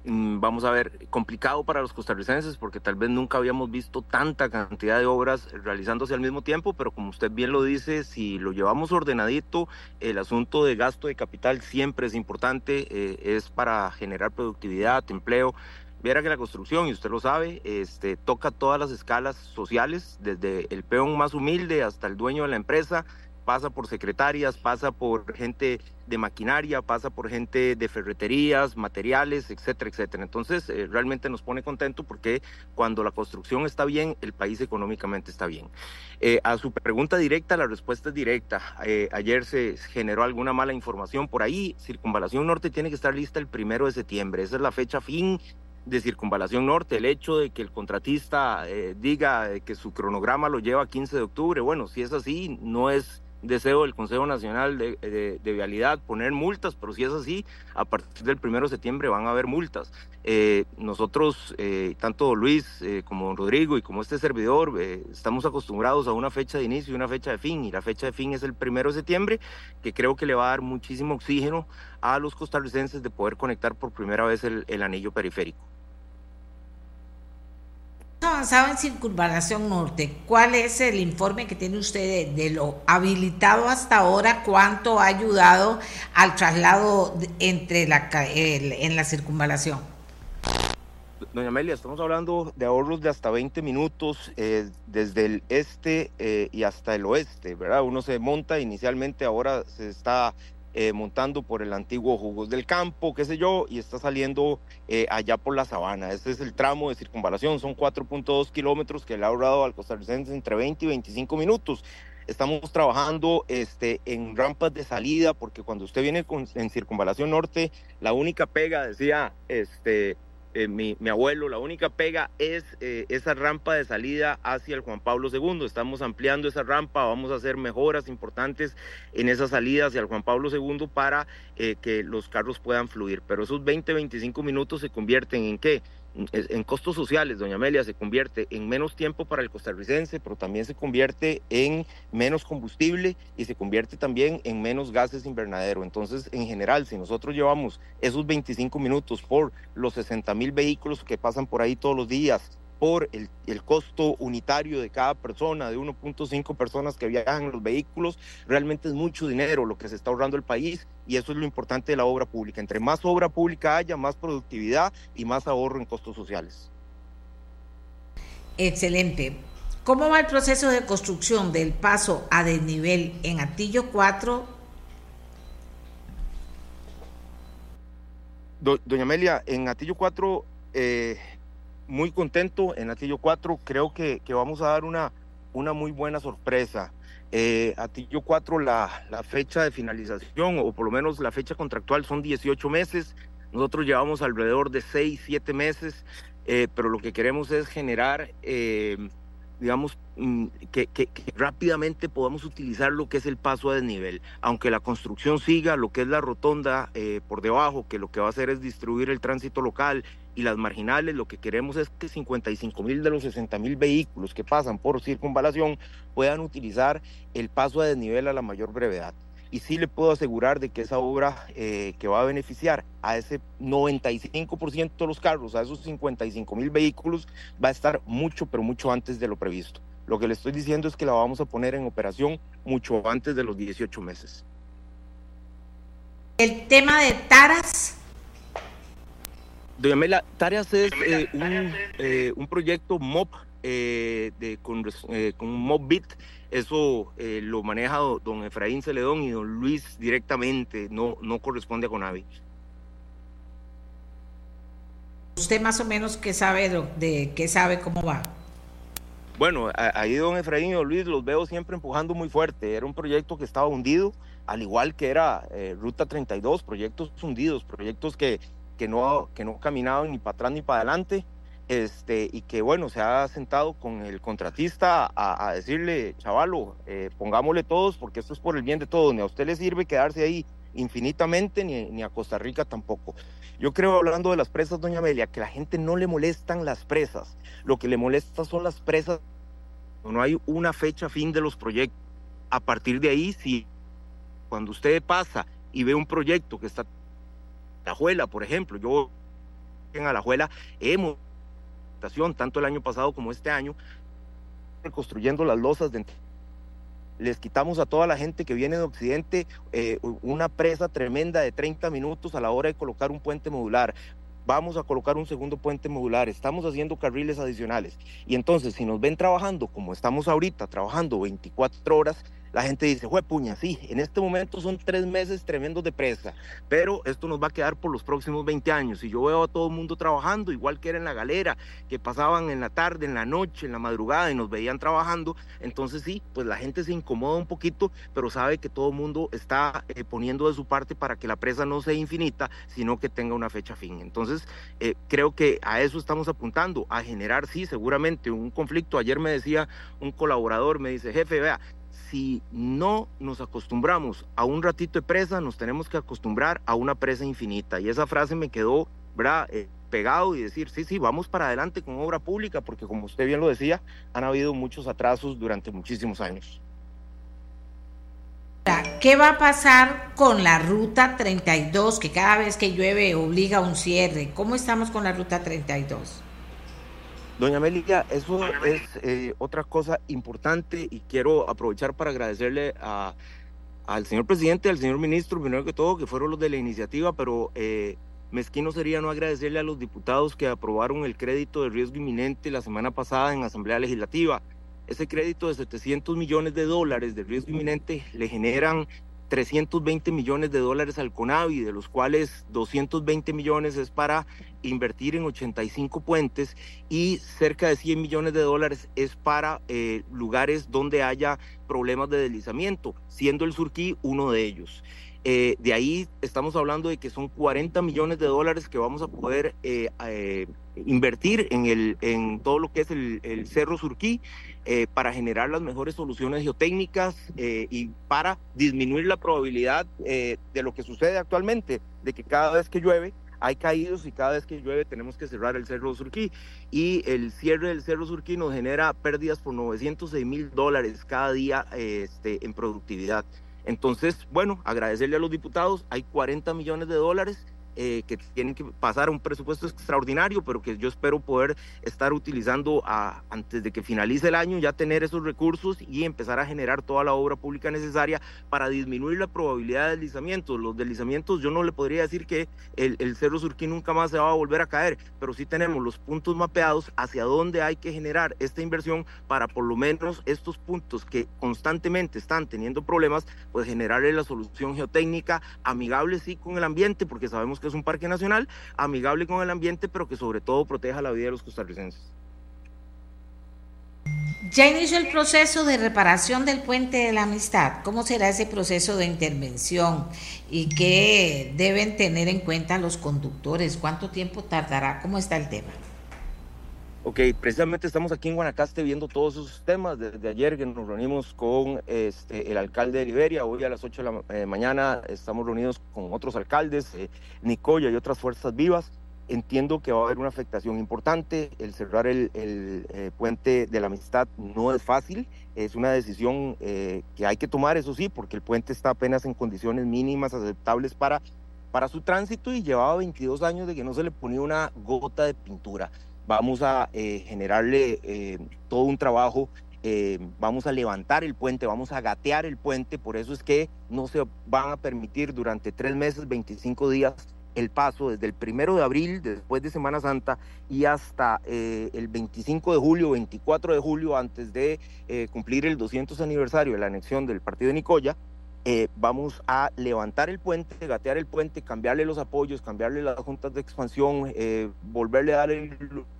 Speaker 5: vamos a ver, complicado para los costarricenses porque tal vez nunca habíamos visto tanta cantidad de obras realizándose al mismo tiempo, pero como usted bien lo dice, si lo llevamos ordenadito, el asunto de gasto de capital siempre es importante, eh, es para generar productividad, empleo. Viera que la construcción, y usted lo sabe, este, toca todas las escalas sociales, desde el peón más humilde hasta el dueño de la empresa, pasa por secretarias, pasa por gente de maquinaria, pasa por gente de ferreterías, materiales, etcétera, etcétera. Entonces, eh, realmente nos pone contento porque cuando la construcción está bien, el país económicamente está bien. Eh, a su pregunta directa, la respuesta es directa. Eh, ayer se generó alguna mala información por ahí. Circunvalación Norte tiene que estar lista el primero de septiembre. Esa es la fecha fin de Circunvalación Norte, el hecho de que el contratista diga que su cronograma lo lleva a 15 de octubre, bueno, si es así, no es deseo del Consejo Nacional de, Vialidad poner multas, pero si es así, a partir del primero de septiembre van a haber multas. Eh, nosotros, eh, tanto Luis eh, como Rodrigo y como este servidor, estamos acostumbrados a una fecha de inicio y una fecha de fin, y la fecha de fin es el primero de septiembre, que creo que le va a dar muchísimo oxígeno a los costarricenses de poder conectar por primera vez el anillo periférico
Speaker 2: avanzado en circunvalación norte. ¿Cuál es el informe que tiene usted de, lo habilitado hasta ahora? ¿Cuánto ha ayudado al traslado entre la, en la circunvalación?
Speaker 5: Doña Amelia, estamos hablando de ahorros de hasta 20 minutos eh, desde el este eh, y hasta el oeste, ¿verdad? Uno se monta inicialmente, ahora se está eh, montando por el antiguo Jugos del Campo, qué sé yo, y está saliendo eh, allá por la sabana. Este es el tramo de circunvalación, son 4.2 kilómetros que le ha ahorrado al costarricense entre 20 y 25 minutos. Estamos trabajando este, en rampas de salida, porque cuando usted viene en circunvalación norte, la única pega, decía este, eh, mi, abuelo, la única pega es eh, esa rampa de salida hacia el Juan Pablo II. Estamos ampliando esa rampa, vamos a hacer mejoras importantes en esa salida hacia el Juan Pablo II para eh, que los carros puedan fluir. Pero esos 20, 25 minutos se convierten en qué? En costos sociales, doña Amelia, se convierte en menos tiempo para el costarricense, pero también se convierte en menos combustible y se convierte también en menos gases invernadero. Entonces, en general, si nosotros llevamos esos 25 minutos por los 60 mil vehículos que pasan por ahí todos los días, por el, costo unitario de cada persona, de 1.5 personas que viajan en los vehículos, realmente es mucho dinero lo que se está ahorrando el país y eso es lo importante de la obra pública. Entre más obra pública haya, más productividad y más ahorro en costos sociales.
Speaker 2: Excelente. ¿Cómo va el proceso de construcción del paso a desnivel en Atillo 4?
Speaker 5: doña Amelia, en Atillo 4 eh, muy contento en Atillo 4. Creo que, que vamos a dar una, una muy buena sorpresa. Eh, Atillo 4, la, la, fecha de finalización, o por lo menos la fecha contractual, son 18 meses. Nosotros llevamos alrededor de 6, 7 meses, eh, pero lo que queremos es generar eh, digamos, mm, que, rápidamente podamos utilizar lo que es el paso a desnivel. Aunque la construcción siga, lo que es la rotonda eh, por debajo, que lo que va a hacer es distribuir el tránsito local y las marginales, lo que queremos es que 55 mil de los 60 mil vehículos que pasan por circunvalación puedan utilizar el paso a desnivel a la mayor brevedad y sí le puedo asegurar de que esa obra eh, que va a beneficiar a ese 95% de los carros, a esos 55 mil vehículos, va a estar mucho, pero mucho antes de lo previsto. Lo que le estoy diciendo es que la vamos a poner en operación mucho antes de los 18 meses.
Speaker 2: El tema de Taras.
Speaker 5: Doña Mela, Taras es eh, un, eh, un, proyecto MOP de, con, con MOPBIT eso eh, lo maneja don Efraín Celedón y don Luis directamente, no, no corresponde a Conavi.
Speaker 2: ¿Usted más o menos qué sabe de, qué sabe cómo va?
Speaker 5: Bueno, ahí don Efraín y don Luis los veo siempre empujando muy fuerte. Era un proyecto que estaba hundido, al igual que era eh, Ruta 32, proyectos hundidos, proyectos que, que, no, que no caminaban ni para atrás ni para adelante este, y que bueno, se ha sentado con el contratista a, decirle, chavalo, eh, pongámosle todos porque esto es por el bien de todos, ni a usted le sirve quedarse ahí infinitamente, ni, ni, a Costa Rica tampoco. Yo creo, hablando de las presas, doña Amelia, que la gente no le molestan las presas, lo que le molesta son las presas, no hay una fecha fin de los proyectos. A partir de ahí, si cuando usted pasa y ve un proyecto que está, la Juela, por ejemplo, yo en Alajuela hemos tanto el año pasado como este año reconstruyendo las losas de les quitamos a toda la gente que viene de Occidente eh, una presa tremenda de 30 minutos a la hora de colocar un puente modular. Vamos a colocar un segundo puente modular, estamos haciendo carriles adicionales. Y entonces, si nos ven trabajando como estamos ahorita, trabajando 24 horas, la gente dice, fue puña, sí, en este momento son tres meses tremendos de presa, pero esto nos va a quedar por los próximos 20 años. Y yo veo a todo el mundo trabajando, igual que era en la galera, que pasaban en la tarde, en la noche, en la madrugada y nos veían trabajando, entonces sí, pues la gente se incomoda un poquito, pero sabe que todo el mundo está eh, poniendo de su parte para que la presa no sea infinita, sino que tenga una fecha fin. Entonces, eh, creo que a eso estamos apuntando, a generar, sí, seguramente un conflicto. Ayer me decía un colaborador, me dice, jefe, vea, si no nos acostumbramos a un ratito de presa, nos tenemos que acostumbrar a una presa infinita. Y esa frase me quedó ¿verdad? Eh, pegado y decir, sí, sí, vamos para adelante con obra pública, porque como usted bien lo decía, han habido muchos atrasos durante muchísimos años.
Speaker 2: ¿Qué va a pasar con la ruta 32, que cada vez que llueve obliga a un cierre? ¿Cómo estamos con la ruta 32?
Speaker 5: Doña Amelia, eso es eh, otra cosa importante y quiero aprovechar para agradecerle a, al señor presidente, al señor ministro, primero que todo, que fueron los de la iniciativa, pero eh, mezquino sería no agradecerle a los diputados que aprobaron el crédito de riesgo inminente la semana pasada en Asamblea Legislativa. Ese crédito de 700 millones de dólares de riesgo inminente le generan 320 millones de dólares al CONAVI, de los cuales 220 millones es para invertir en 85 puentes y cerca de 100 millones de dólares es para eh, lugares donde haya problemas de deslizamiento, siendo el Surquí uno de ellos. Eh, de ahí estamos hablando de que son 40 millones de dólares que vamos a poder eh, invertir en, el, en todo lo que es el, Cerro Surquí eh, para generar las mejores soluciones geotécnicas eh, y para disminuir la probabilidad eh, de lo que sucede actualmente, de que cada vez que llueve hay caídos y cada vez que llueve tenemos que cerrar el Cerro Surquí. Y el cierre del Cerro Surquí nos genera pérdidas por 906 mil dólares cada día este, en productividad. Entonces, bueno, agradecerle a los diputados, hay 40 millones de dólares eh, que tienen que pasar un presupuesto extraordinario, pero que yo espero poder estar utilizando a, antes de que finalice el año, ya tener esos recursos y empezar a generar toda la obra pública necesaria para disminuir la probabilidad de deslizamientos. Los deslizamientos, yo no le podría decir que el, el Cerro Surquí nunca más se va a volver a caer, pero sí tenemos los puntos mapeados hacia dónde hay que generar esta inversión para por lo menos estos puntos que constantemente están teniendo problemas, pues generarle la solución geotécnica amigable sí con el ambiente, porque sabemos que es un parque nacional amigable con el ambiente, pero que sobre todo proteja la vida de los costarricenses.
Speaker 2: Ya inició el proceso de reparación del puente de la amistad. ¿Cómo será ese proceso de intervención? ¿Y qué deben tener en cuenta los conductores? ¿Cuánto tiempo tardará? ¿Cómo está el tema?
Speaker 5: Ok, precisamente estamos aquí en Guanacaste viendo todos esos temas. Desde ayer que nos reunimos con este, el alcalde de Liberia, hoy a las 8 de la eh, mañana estamos reunidos con otros alcaldes, eh, Nicoya y otras fuerzas vivas. Entiendo que va a haber una afectación importante. El cerrar el, eh, puente de la amistad no es fácil. Es una decisión que hay que tomar, eso sí, porque el puente está apenas en condiciones mínimas aceptables para, para su tránsito y llevaba 22 años de que no se le ponía una gota de pintura vamos a eh, generarle eh, todo un trabajo, eh, vamos a levantar el puente, vamos a gatear el puente, por eso es que no se van a permitir durante tres meses, 25 días, el paso desde el primero de abril, después de Semana Santa, y hasta el 25 de julio, 24 de julio, antes de cumplir el 200 aniversario de la anexión del partido de Nicoya, eh, vamos a levantar el puente, gatear el puente, cambiarle los apoyos, cambiarle las juntas de expansión, eh, volverle a dar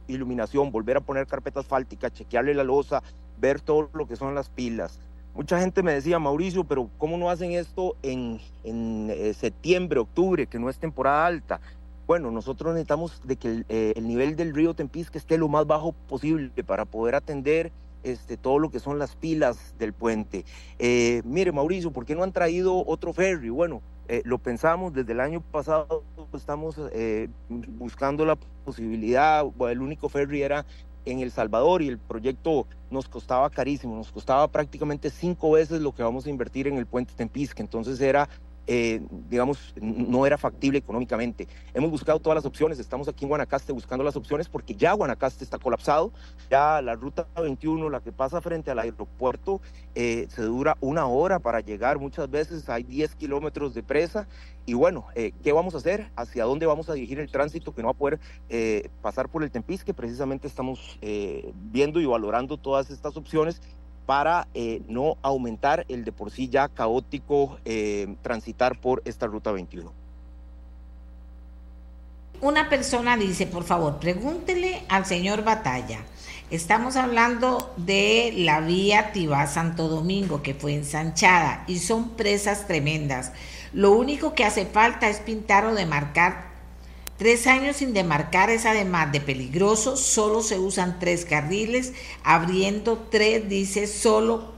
Speaker 5: iluminación, volver a poner carpeta asfáltica, chequearle la losa, ver todo lo que son las pilas. Mucha gente me decía, Mauricio, pero ¿cómo no hacen esto en, eh, septiembre, octubre, que no es temporada alta? Bueno, nosotros necesitamos de que el, nivel del río Tempisque esté lo más bajo posible para poder atender este, todo lo que son las pilas del puente. Eh, mire, Mauricio, ¿por qué no han traído otro ferry? Bueno, eh, lo pensamos desde el año pasado, estamos eh, buscando la posibilidad, el único ferry era en El Salvador y el proyecto nos costaba carísimo, nos costaba prácticamente cinco veces lo que vamos a invertir en el puente Tempisque, entonces era eh, digamos, no era factible económicamente. Hemos buscado todas las opciones, estamos aquí en Guanacaste buscando las opciones porque ya Guanacaste está colapsado, ya la ruta 21, la que pasa frente al aeropuerto, eh, se dura una hora para llegar, muchas veces hay 10 kilómetros de presa y bueno, eh, ¿qué vamos a hacer? ¿Hacia dónde vamos a dirigir el tránsito que no va a poder pasar por el Tempiz? Que precisamente estamos viendo y valorando todas estas opciones para eh, no aumentar el de por sí ya caótico eh, transitar por esta ruta 21.
Speaker 2: Una persona dice, por favor, pregúntele al señor Batalla. Estamos hablando de la vía Tibá Santo Domingo que fue ensanchada y son presas tremendas. Lo único que hace falta es pintar o demarcar Tres años sin demarcar es además de peligroso, solo se usan tres carriles, abriendo tres, dice, solo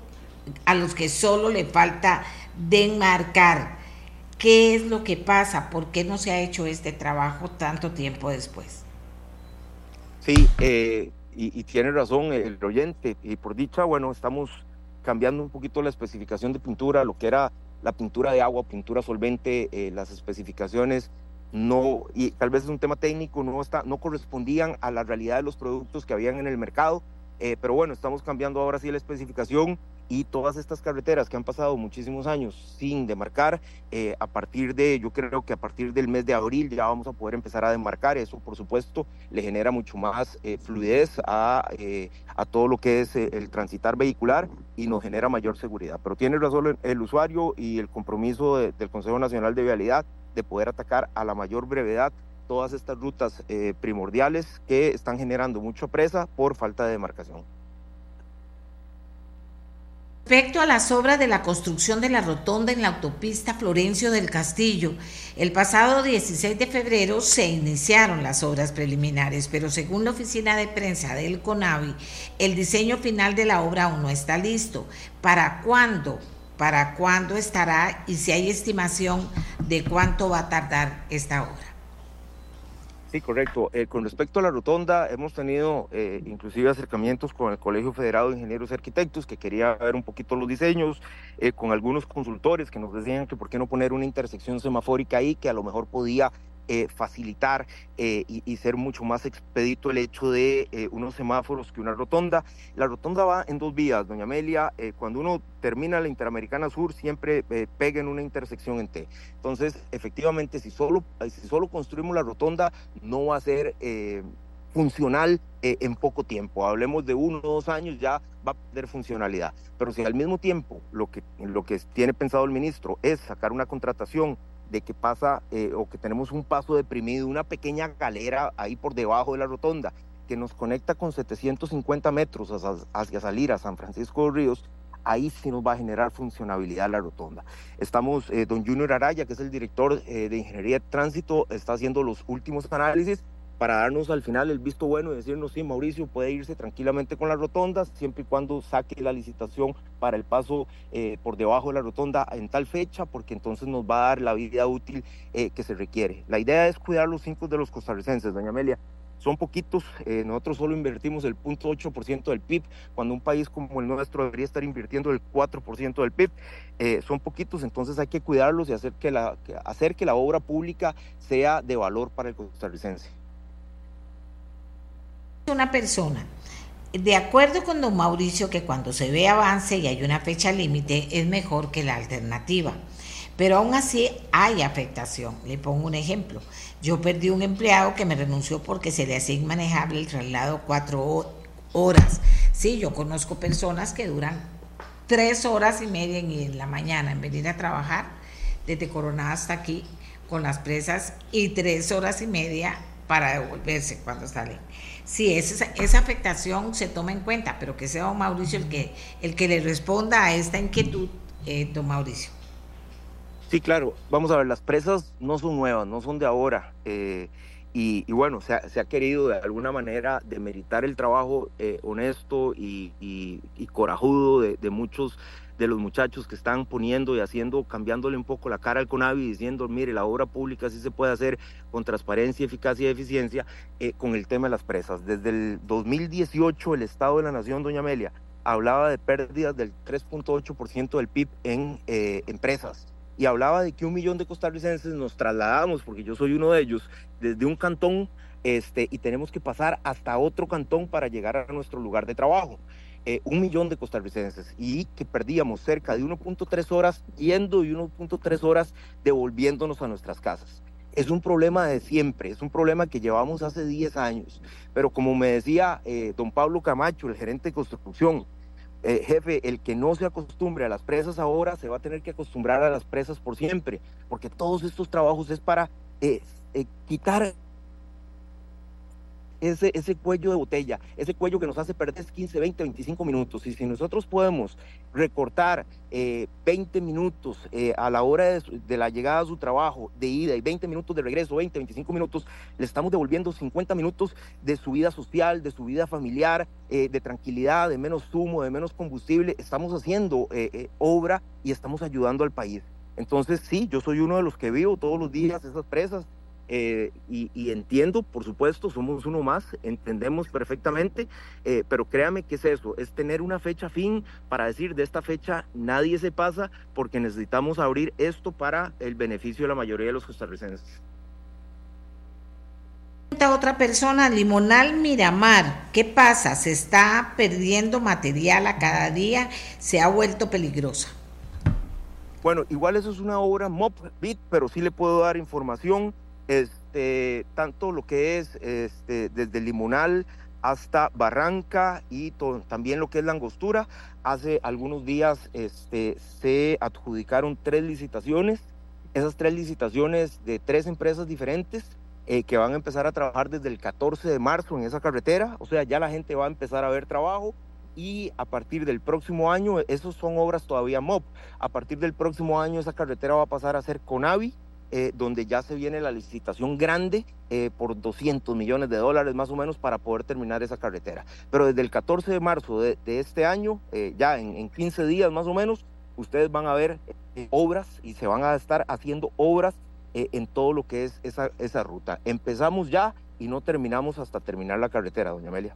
Speaker 2: a los que solo le falta demarcar. ¿Qué es lo que pasa? ¿Por qué no se ha hecho este trabajo tanto tiempo después?
Speaker 5: Sí, eh, y, tiene razón el oyente, y por dicha, bueno, estamos cambiando un poquito la especificación de pintura, lo que era la pintura de agua, pintura solvente, eh, las especificaciones no, y tal vez es un tema técnico, no, está, no correspondían a la realidad de los productos que habían en el mercado, eh, pero bueno, estamos cambiando ahora sí la especificación y todas estas carreteras que han pasado muchísimos años sin demarcar, eh, a partir de, yo creo que a partir del mes de abril ya vamos a poder empezar a demarcar, eso por supuesto le genera mucho más eh, fluidez a, a, todo lo que es el transitar vehicular y nos genera mayor seguridad. Pero tiene razón el, usuario y el compromiso del Consejo Nacional de Vialidad de poder atacar a la mayor brevedad todas estas rutas eh, primordiales que están generando mucha presa por falta de demarcación.
Speaker 2: Respecto a las obras de la construcción de la rotonda en la autopista Florencio del Castillo, el pasado 16 de febrero se iniciaron las obras preliminares, pero según la oficina de prensa del CONAVI, el diseño final de la obra aún no está listo. ¿Para cuándo para cuándo estará y si hay estimación de cuánto va a tardar esta obra.
Speaker 5: Sí, correcto. Eh, con respecto a la rotonda, hemos tenido eh, inclusive acercamientos con el Colegio Federado de Ingenieros y Arquitectos, que quería ver un poquito los diseños, eh, con algunos consultores que nos decían que por qué no poner una intersección semafórica ahí, que a lo mejor podía eh, facilitar eh, y, ser mucho más expedito el hecho de eh, unos semáforos que una rotonda. La rotonda va en dos vías, doña Amelia. cuando uno termina la Interamericana Sur, siempre pega en una intersección en T. Entonces, efectivamente, si solo, si solo construimos la rotonda, no va a ser funcional en poco tiempo. Hablemos de uno o dos años, ya va a perder funcionalidad. Pero si al mismo tiempo lo que, lo que tiene pensado el ministro es sacar una contratación de que pasa eh, o que tenemos un paso deprimido, una pequeña galera ahí por debajo de la rotonda que nos conecta con 750 metros hacia, salir a San Francisco de Ríos, ahí sí nos va a generar funcionabilidad la rotonda. Estamos, eh, don Junior Araya, que es el director eh, de Ingeniería de Tránsito, está haciendo los últimos análisis para darnos al final el visto bueno y decirnos, sí, Mauricio puede irse tranquilamente con las rotondas, siempre y cuando saque la licitación para el paso eh, por debajo de la rotonda en tal fecha, porque entonces nos va a dar la vida útil eh, que se requiere. La idea es cuidar los cinco de los costarricenses, doña Amelia. Son poquitos, eh, nosotros solo invertimos el 0.8% del PIB, cuando un país como el nuestro debería estar invirtiendo el 4% del PIB. son poquitos, entonces hay que cuidarlos y hacer que, la, hacer que la obra pública sea de valor para el costarricense
Speaker 2: una persona. De acuerdo con don Mauricio que cuando se ve avance y hay una fecha límite es mejor que la alternativa. Pero aún así hay afectación. Le pongo un ejemplo. Yo perdí un empleado que me renunció porque se le hacía inmanejable el traslado cuatro horas. Sí, yo conozco personas que duran tres horas y media en la mañana en venir a trabajar desde Coronada hasta aquí con las presas y tres horas y media para devolverse cuando salen sí, esa, esa afectación se toma en cuenta, pero que sea don Mauricio el que, el que le responda a esta inquietud, eh, don Mauricio.
Speaker 5: Sí, claro. Vamos a ver, las presas no son nuevas, no son de ahora. Eh, y, bueno, se ha, querido de alguna manera demeritar el trabajo eh, honesto y, corajudo de, de, muchos de los muchachos que están poniendo y haciendo, cambiándole un poco la cara al CONAVI, diciendo, mire, la obra pública sí se puede hacer con transparencia, eficacia y eficiencia eh, con el tema de las presas. Desde el 2018, el Estado de la Nación, doña Amelia, hablaba de pérdidas del 3.8% del PIB en eh, empresas. y hablaba de que un millón de costarricenses nos trasladamos, porque yo soy uno de ellos, desde un cantón este, y tenemos que pasar hasta otro cantón para llegar a nuestro lugar de trabajo. Eh, un millón de costarricenses y que perdíamos cerca de 1.3 horas yendo y 1.3 horas devolviéndonos a nuestras casas. Es un problema de siempre, es un problema que llevamos hace 10 años, pero como me decía eh, don Pablo Camacho, el gerente de construcción, eh, jefe, el que no se acostumbre a las presas ahora se va a tener que acostumbrar a las presas por siempre, porque todos estos trabajos es para quitar ese, ese cuello de botella, ese cuello que nos hace perder 15, 20, 25 minutos. Y si nosotros podemos recortar 20 eh, minutos eh, a la hora de, la llegada a su trabajo, de ida, y 20 minutos de regreso, 20, 25 minutos, le estamos devolviendo 50 minutos de su vida social, de su vida familiar, eh, de tranquilidad, de menos zumo, de menos combustible. Estamos haciendo obra y estamos ayudando al país. Entonces, sí, yo soy uno de los que vivo todos los días esas presas, eh, y, entiendo, por supuesto, somos uno más, entendemos perfectamente, eh, pero créame que es eso, es tener una fecha fin para decir de esta fecha nadie se pasa porque necesitamos abrir esto para el beneficio de la mayoría de los costarricenses.
Speaker 2: Otra persona, Limonal Miramar, ¿qué pasa? Se está perdiendo material a cada día, se ha vuelto peligrosa.
Speaker 5: Bueno, igual eso es una obra MOP bit, pero sí le puedo dar información este, tanto lo que es este, desde Limonal hasta Barranca y también lo que es la angostura. Hace algunos días este, se adjudicaron tres licitaciones, esas tres licitaciones de tres empresas diferentes eh, que van a empezar a trabajar desde el 14 de marzo en esa carretera, o sea, ya la gente va a empezar a ver trabajo y a partir del próximo año, esos son obras todavía MOP, a partir del próximo año esa carretera va a pasar a ser CONAVI, eh, donde ya se viene la licitación grande eh, por 200 millones de dólares más o menos para poder terminar esa carretera. Pero desde el 14 de marzo de, este año, eh, ya en, 15 días más o menos, ustedes van a ver obras y se van a estar haciendo obras en todo lo que es esa, esa ruta. Empezamos ya y no terminamos hasta terminar la carretera, doña Amelia.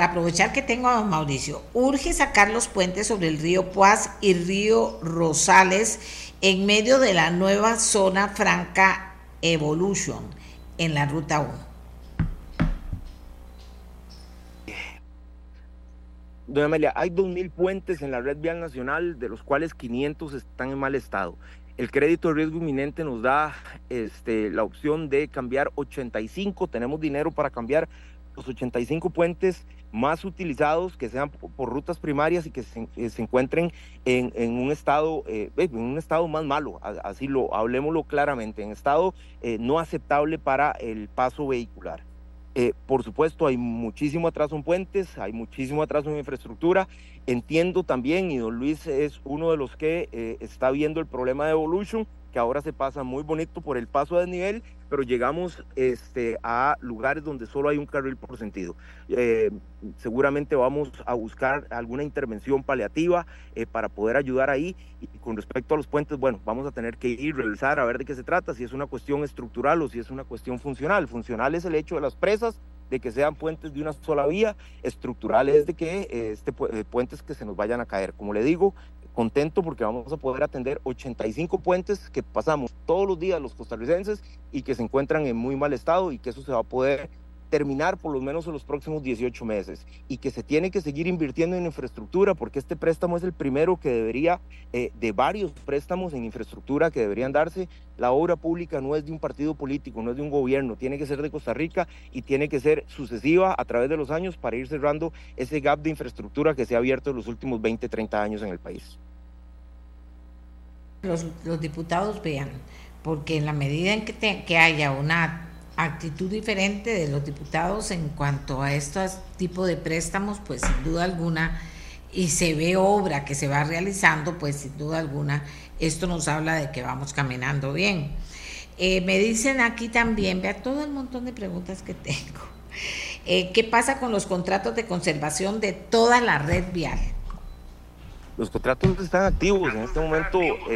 Speaker 2: Para aprovechar que tengo a don Mauricio, urge sacar los puentes sobre el río Puaz y río Rosales en medio de la nueva zona franca Evolution en la ruta 1.
Speaker 5: Doña Amelia, hay 2.000 puentes en la red vial nacional, de los cuales 500 están en mal estado. El crédito de riesgo inminente nos da este, la opción de cambiar 85, tenemos dinero para cambiar los 85 puentes más utilizados, que sean por rutas primarias y que se, eh, encuentren en, un estado, eh, en un estado más malo, así lo hablemoslo claramente, en estado eh, no aceptable para el paso vehicular. por supuesto, hay muchísimo atraso en puentes, hay muchísimo atraso en infraestructura. Entiendo también, y don Luis es uno de los que está viendo el problema de Evolution, que ahora se pasa muy bonito por el paso a desnivel, pero llegamos este, a lugares donde solo hay un carril por sentido. Eh, seguramente vamos a buscar alguna intervención paliativa eh, para poder ayudar ahí. Y con respecto a los puentes, bueno, vamos a tener que ir, revisar, a ver de qué se trata, si es una cuestión estructural o si es una cuestión funcional. Funcional es el hecho de las presas, de que sean puentes de una sola vía, estructural es de que eh, este, puentes que se nos vayan a caer. Como le digo, contento porque vamos a poder atender 85 puentes que pasamos todos los días los costarricenses y que se encuentran en muy mal estado y que eso se va a poder terminar por lo menos en los próximos 18 meses y que se tiene que seguir invirtiendo en infraestructura porque este préstamo es el primero que debería, eh, de varios préstamos en infraestructura que deberían darse. La obra pública no es de un partido político, no es de un gobierno, tiene que ser de Costa Rica y tiene que ser sucesiva a través de los años para ir cerrando ese gap de infraestructura que se ha abierto en los últimos 20, 30 años en el país.
Speaker 2: Los, diputados vean, porque en la medida en que, que haya una actitud diferente de los diputados en cuanto a estos tipos de préstamos, pues sin duda alguna, y se ve obra que se va realizando, pues sin duda alguna, esto nos habla de que vamos caminando bien. Eh, me dicen aquí también, vea todo el montón de preguntas que tengo. Eh, ¿Qué pasa con los contratos de conservación de toda la red vial?
Speaker 5: Los contratos están activos. En este momento, 19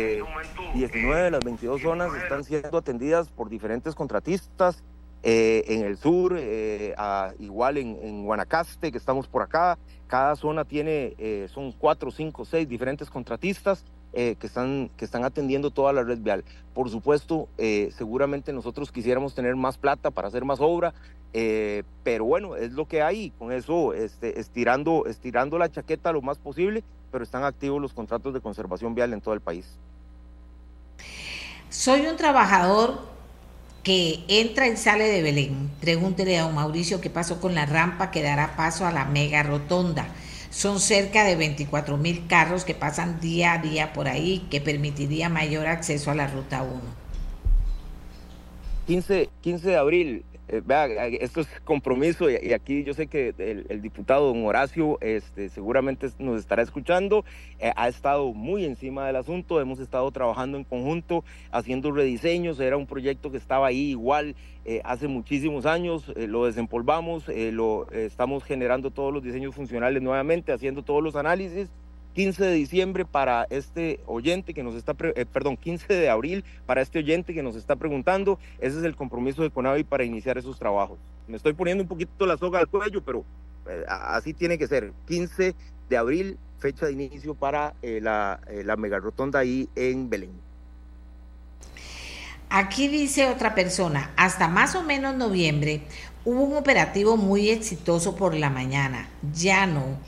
Speaker 5: eh, de las 22 zonas están siendo atendidas por diferentes contratistas eh, en el sur, eh, igual en, Guanacaste, que estamos por acá. Cada zona tiene, eh, son cuatro, cinco, seis diferentes contratistas que, están, que están atendiendo toda la red vial. Por supuesto, seguramente nosotros quisiéramos tener más plata para hacer más obra, pero bueno, es lo que hay. Con eso, este, estirando, estirando la chaqueta lo más posible, pero están activos los contratos de conservación vial en todo el país.
Speaker 2: Soy un trabajador que entra y sale de Belén. Pregúntele a don Mauricio qué pasó con la rampa que dará paso a la mega rotonda. Son cerca de 24 mil carros que pasan día a día por ahí, que permitiría mayor acceso a la ruta 1.
Speaker 5: 15, 15 de abril, eh, vea, esto es compromiso y, aquí yo sé que el, diputado don Horacio este, seguramente nos estará escuchando, eh, ha estado muy encima del asunto, hemos estado trabajando en conjunto, haciendo rediseños, era un proyecto que estaba ahí igual eh, hace muchísimos años, lo desempolvamos, lo estamos generando todos los diseños funcionales nuevamente, haciendo todos los análisis 15 de diciembre para este oyente que nos está, eh, perdón, 15 de abril para este oyente que nos está preguntando. Ese es el compromiso de Conavi para iniciar esos trabajos. Me estoy poniendo un poquito la soga al cuello, pero eh, así tiene que ser. 15 de abril, fecha de inicio para eh, la, la mega rotonda ahí en Belén.
Speaker 2: Aquí dice otra persona, hasta más o menos noviembre hubo un operativo muy exitoso por la mañana, ya no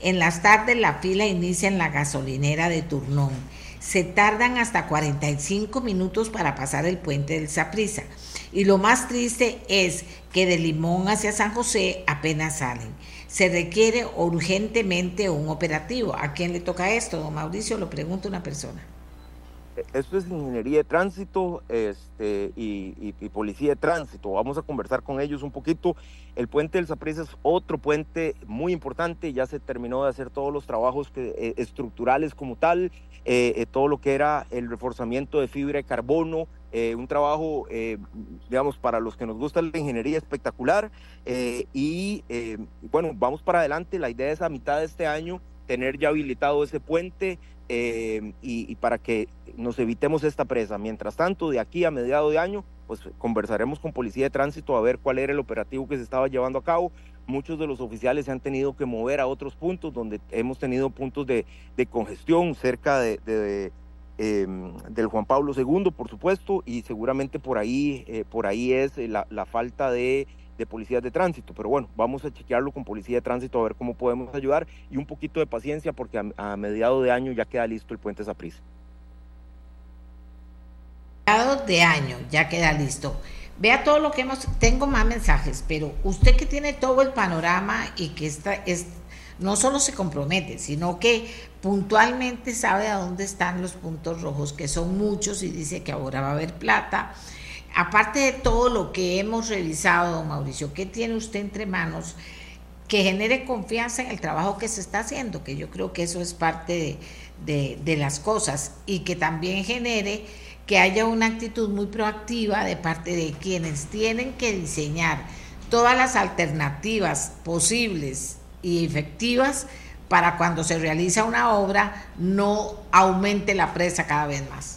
Speaker 2: en las tardes la fila inicia en la gasolinera de Turnón. Se tardan hasta 45 minutos para pasar el puente del Saprisa. Y lo más triste es que de Limón hacia San José apenas salen. Se requiere urgentemente un operativo. ¿A quién le toca esto, don Mauricio? Lo pregunta una persona.
Speaker 5: Esto es ingeniería de tránsito este, y, policía de tránsito. Vamos a conversar con ellos un poquito. El puente del Saprissa es otro puente muy importante. Ya se terminó de hacer todos los trabajos eh, estructurales como tal, eh, eh, todo lo que era el reforzamiento de fibra de carbono, un trabajo, digamos, para los que nos gusta la ingeniería espectacular. y bueno, vamos para adelante. La idea es a mitad de este año tener ya habilitado ese puente. Eh, y, para que nos evitemos esta presa. Mientras tanto, de aquí a mediado de año, pues conversaremos con Policía de Tránsito a ver cuál era el operativo que se estaba llevando a cabo. Muchos de los oficiales se han tenido que mover a otros puntos donde hemos tenido puntos de, congestión cerca de, em, del Juan Pablo II, por supuesto, y seguramente por ahí, eh, por ahí es la, la falta de de policías de tránsito. Pero bueno, vamos a chequearlo con policía de tránsito a ver cómo podemos ayudar y un poquito de paciencia porque a, mediado de año ya queda listo el puente Saprissa.
Speaker 2: Mediado de año ya queda listo. Vea todo lo que hemos, tengo más mensajes, pero usted que tiene todo el panorama y que está, es, no solo se compromete, sino que puntualmente sabe a dónde están los puntos rojos, que son muchos y dice que ahora va a haber plata aparte de todo lo que hemos revisado, don Mauricio, ¿qué tiene usted entre manos que genere confianza en el trabajo que se está haciendo? Que yo creo que eso es parte de, las cosas y que también genere que haya una actitud muy proactiva de parte de quienes tienen que diseñar todas las alternativas posibles y efectivas para cuando se realiza una obra no aumente la presa cada vez más.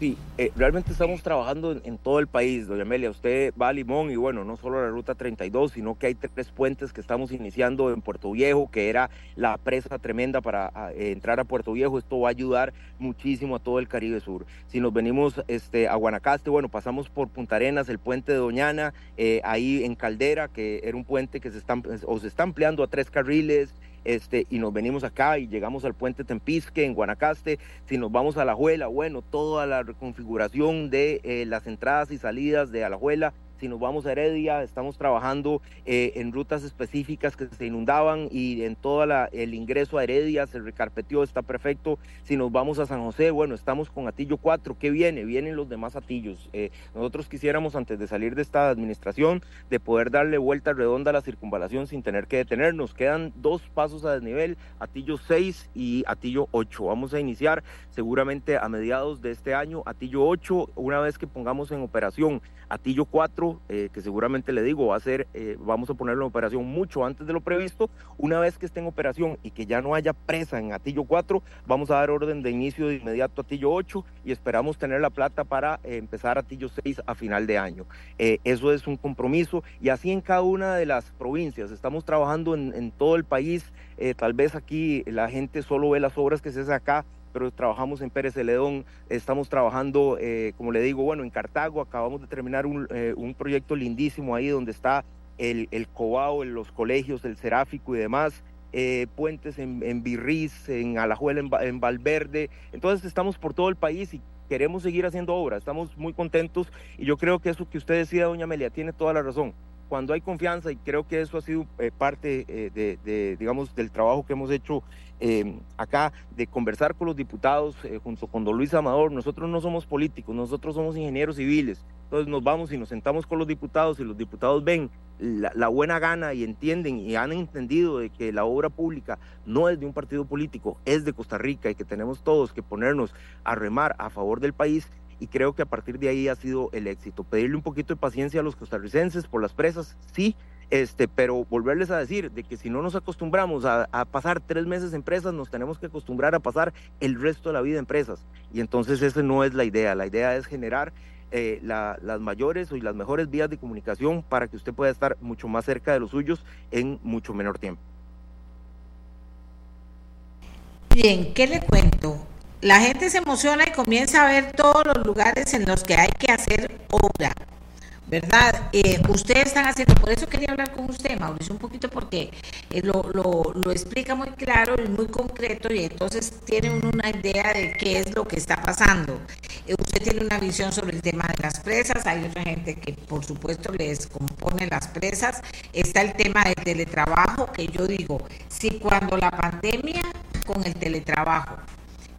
Speaker 5: Sí, eh, realmente estamos trabajando en, todo el país, doña Amelia. Usted va a Limón y bueno, no solo la ruta 32, sino que hay tres puentes que estamos iniciando en Puerto Viejo, que era la presa tremenda para entrar a Puerto Viejo. Esto va a ayudar muchísimo a todo el Caribe Sur. Si nos venimos este, a Guanacaste, bueno, pasamos por Punta Arenas, el puente de Doñana, eh, ahí en Caldera, que era un puente que se está, o se está ampliando a tres carriles este, y nos venimos acá y llegamos al puente Tempisque en Guanacaste, si nos vamos a La Juela, bueno, toda la reconfiguración de eh, las entradas y salidas de Alajuela si nos vamos a Heredia, estamos trabajando eh, en rutas específicas que se inundaban y en todo el ingreso a Heredia se recarpeteó, está perfecto. Si nos vamos a San José, bueno, estamos con Atillo 4, ¿qué viene? Vienen los demás Atillos. Eh, nosotros quisiéramos, antes de salir de esta administración, de poder darle vuelta redonda a la circunvalación sin tener que detenernos. Quedan dos pasos a desnivel, Atillo 6 y Atillo 8. Vamos a iniciar seguramente a mediados de este año, Atillo 8, una vez que pongamos en operación Atillo 4, 4, eh, que seguramente le digo va a ser, eh, vamos a ponerlo en operación mucho antes de lo previsto. Una vez que esté en operación y que ya no haya presa en Atillo 4, vamos a dar orden de inicio de inmediato a Atillo 8 y esperamos tener la plata para empezar Atillo 6 a final de año. eso es un compromiso y así en cada una de las provincias. Estamos trabajando en, en todo el país. tal vez aquí la gente solo ve las obras que se hacen acá, pero trabajamos en Pérez Celedón, estamos trabajando, eh, como le digo, bueno, en Cartago, acabamos de terminar un, eh, un proyecto lindísimo ahí donde está el, el Cobao, los colegios, el Seráfico y demás. Eh, puentes en, en Birriz, en Alajuela, en, en, Valverde. Entonces estamos por todo el país y queremos seguir haciendo obras. Estamos muy contentos y yo creo que eso que usted decía, doña Amelia, tiene toda la razón. Cuando hay confianza, y creo que eso ha sido parte de, de, digamos, del trabajo que hemos hecho eh, acá de conversar con los diputados eh, junto con don Luis Amador. Nosotros no somos políticos, nosotros somos ingenieros civiles. Entonces nos vamos y nos sentamos con los diputados y los diputados ven la, buena gana y entienden y han entendido de que la obra pública no es de un partido político, es de Costa Rica y que tenemos todos que ponernos a remar a favor del país y creo que a partir de ahí ha sido el éxito. Pedirle un poquito de paciencia a los costarricenses por las presas, sí, este, pero volverles a decir de que si no nos acostumbramos a, pasar tres meses en presas, nos tenemos que acostumbrar a pasar el resto de la vida en presas. Y entonces esa no es la idea. La idea es generar eh, las mayores y las mejores vías de comunicación para que usted pueda estar mucho más cerca de los suyos en mucho menor tiempo.
Speaker 2: Bien, ¿qué le cuento? La gente se emociona y comienza a ver todos los lugares en los que hay que hacer obra ¿verdad? Eh, ustedes están haciendo, por eso quería hablar con usted, Mauricio, un poquito porque eh, lo, lo, explica muy claro y muy concreto y entonces tiene una idea de qué es lo que está pasando. Eh, usted tiene una visión sobre el tema de las presas, hay otra gente que por supuesto les compone las presas, está el tema del teletrabajo, que yo digo, si cuando la pandemia con el teletrabajo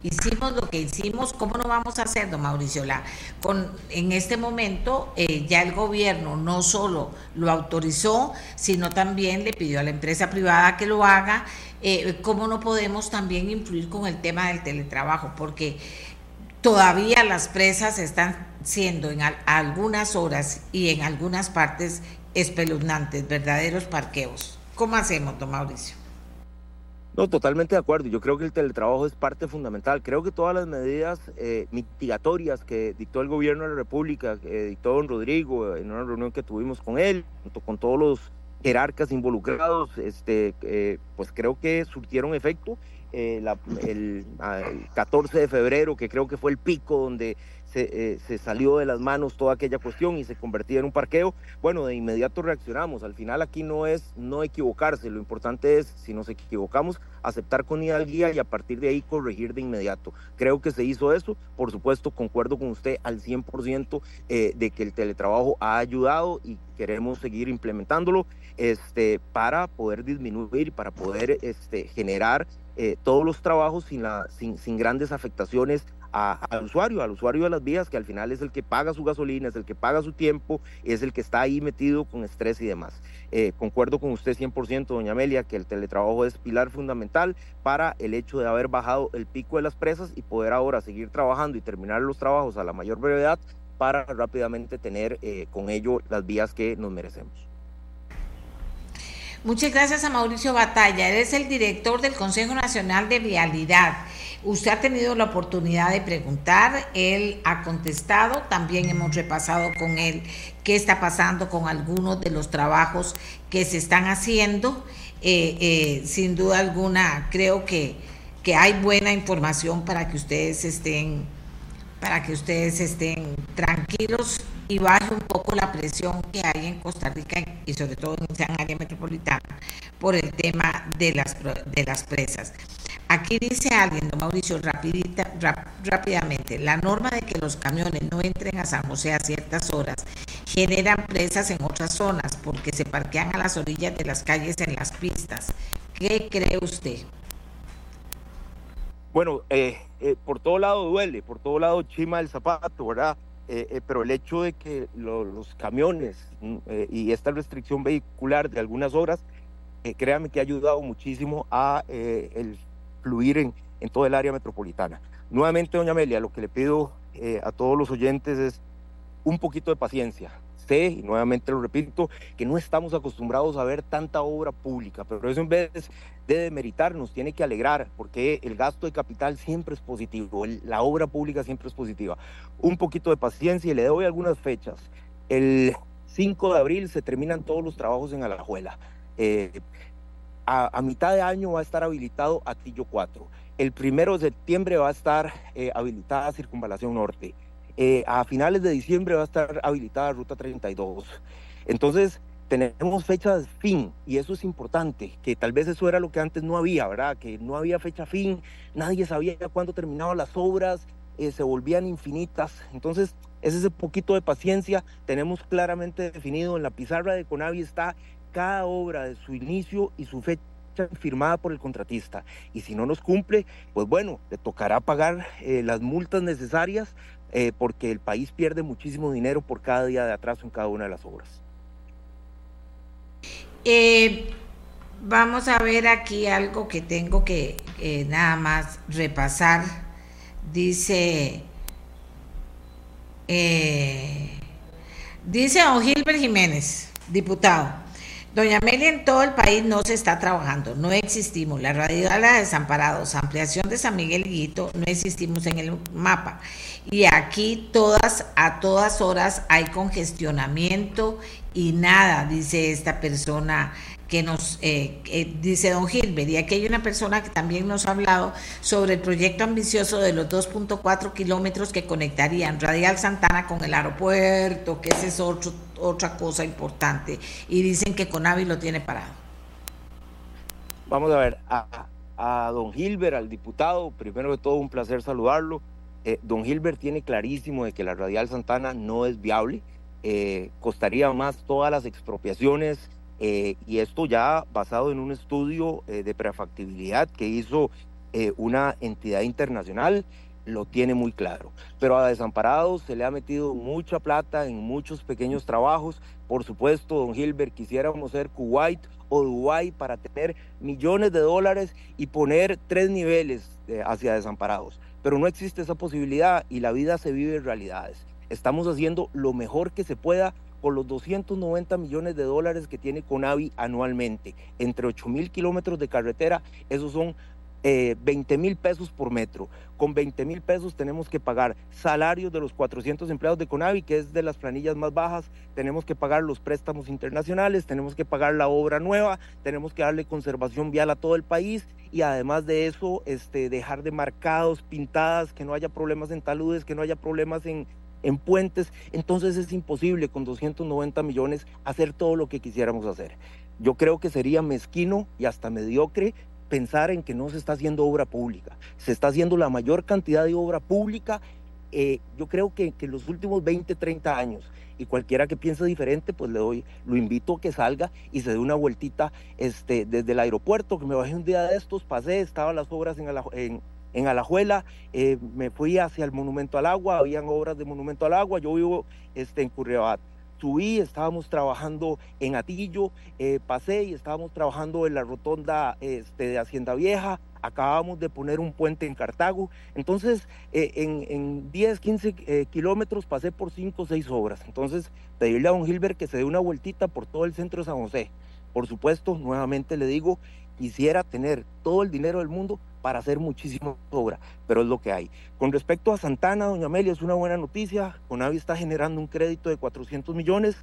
Speaker 2: hicimos lo que hicimos, ¿cómo no vamos a hacer, don Mauricio? La, con, en este momento eh, ya el gobierno no solo lo autorizó, sino también le pidió a la empresa privada que lo haga. Eh, ¿Cómo no podemos también influir con el tema del teletrabajo? Porque todavía las presas están siendo en algunas horas y en algunas partes espeluznantes, verdaderos parqueos. ¿Cómo hacemos, don Mauricio?
Speaker 5: No, totalmente de acuerdo. Yo creo que el teletrabajo es parte fundamental. Creo que todas las medidas eh, mitigatorias que dictó el gobierno de la República, que dictó don Rodrigo en una reunión que tuvimos con él, junto con todos los jerarcas involucrados, este, pues creo que surtieron efecto. Eh, el, 14 de febrero, que creo que fue el pico donde se, se, salió de las manos toda aquella cuestión y se convertía en un parqueo, bueno, de inmediato reaccionamos. Al final aquí no es no equivocarse, lo importante es, si nos equivocamos, aceptar con guía y a partir de ahí corregir de inmediato. Creo que se hizo eso, por supuesto, concuerdo con usted al 100% eh, de que el teletrabajo ha ayudado y queremos seguir implementándolo este, para poder disminuir, para poder este, generar eh, todos los trabajos sin, la, sin, sin grandes afectaciones al usuario, al usuario de las vías, que al final es el que paga su gasolina, es el que paga su tiempo, es el que está ahí metido con estrés y demás. Eh, concuerdo con usted 100%, doña Amelia, que el teletrabajo es pilar fundamental para el hecho de haber bajado el pico de las presas y poder ahora seguir trabajando y terminar los trabajos a la mayor brevedad para rápidamente tener eh, con ello las vías que nos merecemos.
Speaker 2: Muchas gracias a Mauricio Batalla. Él es el director del Consejo Nacional de Vialidad. Usted ha tenido la oportunidad de preguntar, él ha contestado, también hemos repasado con él qué está pasando con algunos de los trabajos que se están haciendo. Eh, eh, sin duda alguna, creo que, que hay buena información para que ustedes estén para que ustedes estén tranquilos y baje un poco la presión que hay en Costa Rica y sobre todo en esa área metropolitana por el tema de las, de las presas. Aquí dice alguien, don Mauricio, rapidita, rápidamente, la norma de que los camiones no entren a San José a ciertas horas generan presas en otras zonas porque se parquean a las orillas de las calles en las pistas. ¿Qué cree usted?
Speaker 5: Bueno, eh, eh, por todo lado duele, por todo lado chima el zapato, ¿verdad? Eh, pero el hecho de que los camiones mm, y esta restricción vehicular de algunas horas, créame que ha ayudado muchísimo a el fluir en, en todo el área metropolitana. Nuevamente, doña Amelia, lo que le pido a todos los oyentes es un poquito de paciencia. Sé, y nuevamente lo repito, que no estamos acostumbrados a ver tanta obra pública, pero eso en vez de demeritar nos tiene que alegrar, porque el gasto de capital siempre es positivo, la obra pública siempre es positiva. Un poquito de paciencia y le doy algunas fechas. El 5 de abril se terminan todos los trabajos en Alajuela. Eh, a, mitad de año va a estar habilitado Atillo 4. El primero de septiembre va a estar eh, habilitada Circunvalación Norte. Eh, a finales de diciembre va a estar habilitada Ruta 32. Entonces, tenemos fecha de fin y eso es importante, que tal vez eso era lo que antes no había, ¿verdad? Que no había fecha fin, nadie sabía cuándo terminaban las obras, eh, se volvían infinitas. Entonces, es ese poquito de paciencia, tenemos claramente definido en la pizarra de Conavi está cada obra de su inicio y su fecha firmada por el contratista. Y si no nos cumple, pues bueno, le tocará pagar eh, las multas necesarias eh, porque el país pierde muchísimo dinero por cada día de atraso en cada una de las obras.
Speaker 2: Eh, vamos a ver aquí algo que tengo que nada más repasar. Dice, dice don Gilbert Jiménez, diputado. Doña Amelia, en todo el país no se está trabajando, no existimos. La radial de desamparados, ampliación de San Miguel Guito, no existimos en el mapa. Y aquí todas, a todas horas hay congestionamiento y nada, dice esta persona que nos eh, dice don Gilbert, y aquí hay una persona que también nos ha hablado sobre el proyecto ambicioso de los 2.4 kilómetros que conectarían Radial Santana con el aeropuerto, que esa es otra cosa importante, y dicen que Conavi lo tiene parado.
Speaker 5: Vamos a ver, a, don Gilbert, al diputado, primero de todo un placer saludarlo. Eh, don Gilbert tiene clarísimo de que la Radial Santana no es viable, eh, costaría más todas las expropiaciones, eh, y esto ya basado en un estudio eh, de prefactibilidad que hizo eh, una entidad internacional, lo tiene muy claro. Pero a Desamparados se le ha metido mucha plata en muchos pequeños trabajos. Por supuesto, don Gilbert, quisiéramos ser Kuwait o Dubái para tener millones de dólares y poner tres niveles hacia Desamparados. Pero no existe esa posibilidad y la vida se vive en realidades. Estamos haciendo lo mejor que se pueda por los 290 millones de dólares que tiene Conavi anualmente. Entre 8 mil kilómetros de carretera, esos son 20 eh, mil pesos por metro. Con 20 mil pesos tenemos que pagar salarios de los 400 empleados de Conavi, que es de las planillas más bajas, tenemos que pagar los préstamos internacionales, tenemos que pagar la obra nueva, tenemos que darle conservación vial a todo el país y además de eso, este, dejar de marcados, pintadas, que no haya problemas en taludes, que no haya problemas en, en puentes, entonces es imposible con 290 millones hacer todo lo que quisiéramos hacer. Yo creo que sería mezquino y hasta mediocre pensar en que no se está haciendo obra pública. Se está haciendo la mayor cantidad de obra pública, eh, yo creo que, en los últimos 20, 30 años. Y cualquiera que piense diferente, pues le doy, lo invito a que salga y se dé una vueltita este, desde el aeropuerto, que me bajé un día de estos, pasé, estaban las obras en, en, en Alajuela, eh, me fui hacia el Monumento al Agua, habían obras de Monumento al Agua, yo vivo este, en Curriabat. Subí, estábamos trabajando en Atillo, eh, pasé y estábamos trabajando en la rotonda este, de Hacienda Vieja, acabamos de poner un puente en Cartago. Entonces, eh, en, en, 10, 15 kilómetros pasé por 5 o 6 obras. Entonces, pedirle a don Gilbert que se dé una vueltita por todo el centro de San José. Por supuesto, nuevamente le digo, quisiera tener todo el dinero del mundo para hacer muchísima obra, pero es lo que hay. Con respecto a Santana, doña Amelia, es una buena noticia. Conavi está generando un crédito de 400 millones.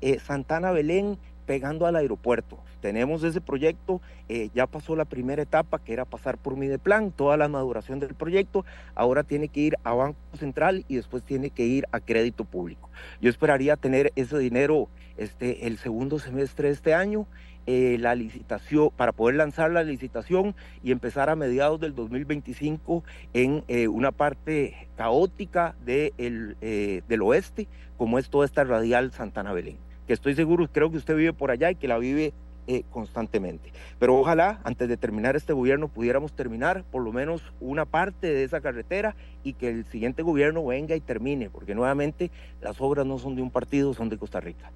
Speaker 5: Eh, Santana Belén pegando al aeropuerto. Tenemos ese proyecto, eh, ya pasó la primera etapa que era pasar por Mideplan, toda la maduración del proyecto, ahora tiene que ir a Banco Central y después tiene que ir a crédito público. Yo esperaría tener ese dinero este, el segundo semestre de este año eh, la licitación, para poder lanzar la licitación y empezar a mediados del 2025 en eh, una parte caótica de eh, del oeste, como es toda esta radial Santana Belén, que estoy seguro, creo que usted vive por allá y que la vive constantemente. Pero ojalá antes de terminar este gobierno pudiéramos terminar por lo menos una parte de esa carretera y que el siguiente gobierno venga y termine, porque nuevamente las obras no son de un partido, son de Costa Rica.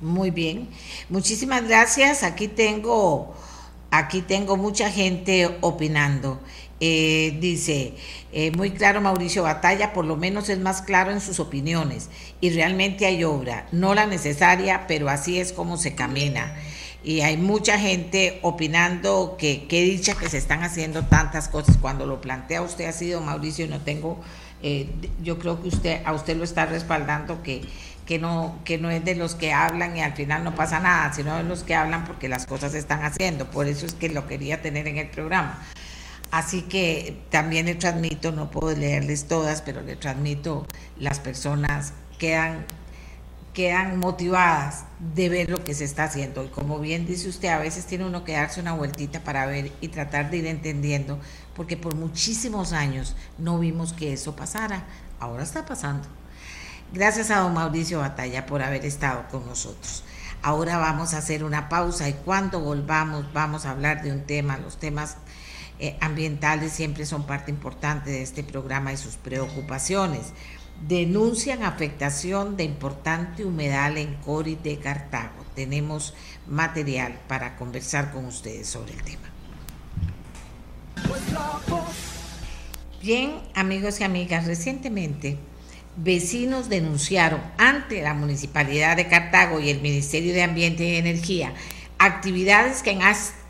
Speaker 2: Muy bien. Muchísimas gracias. Aquí tengo, aquí tengo mucha gente opinando. Eh, dice, eh, muy claro Mauricio Batalla, por lo menos es más claro en sus opiniones y realmente hay obra, no la necesaria, pero así es como se camina. Y hay mucha gente opinando que qué dicha que se están haciendo tantas cosas. Cuando lo plantea usted ha sido Mauricio, no tengo, eh, yo creo que usted a usted lo está respaldando que que no, que no es de los que hablan y al final no pasa nada, sino de los que hablan porque las cosas se están haciendo. Por eso es que lo quería tener en el programa. Así que también le transmito, no puedo leerles todas, pero le transmito, las personas quedan, quedan motivadas de ver lo que se está haciendo. Y como bien dice usted, a veces tiene uno que darse una vueltita para ver y tratar de ir entendiendo, porque por muchísimos años no vimos que eso pasara. Ahora está pasando. Gracias a don Mauricio Batalla por haber estado con nosotros. Ahora vamos a hacer una pausa y cuando volvamos vamos a hablar de un tema, los temas eh, ambientales siempre son parte importante de este programa y sus preocupaciones. Denuncian afectación de importante humedal en Cori de Cartago. Tenemos material para conversar con ustedes sobre el tema. Bien, amigos y amigas, recientemente vecinos denunciaron ante la Municipalidad de Cartago y el Ministerio de Ambiente y Energía actividades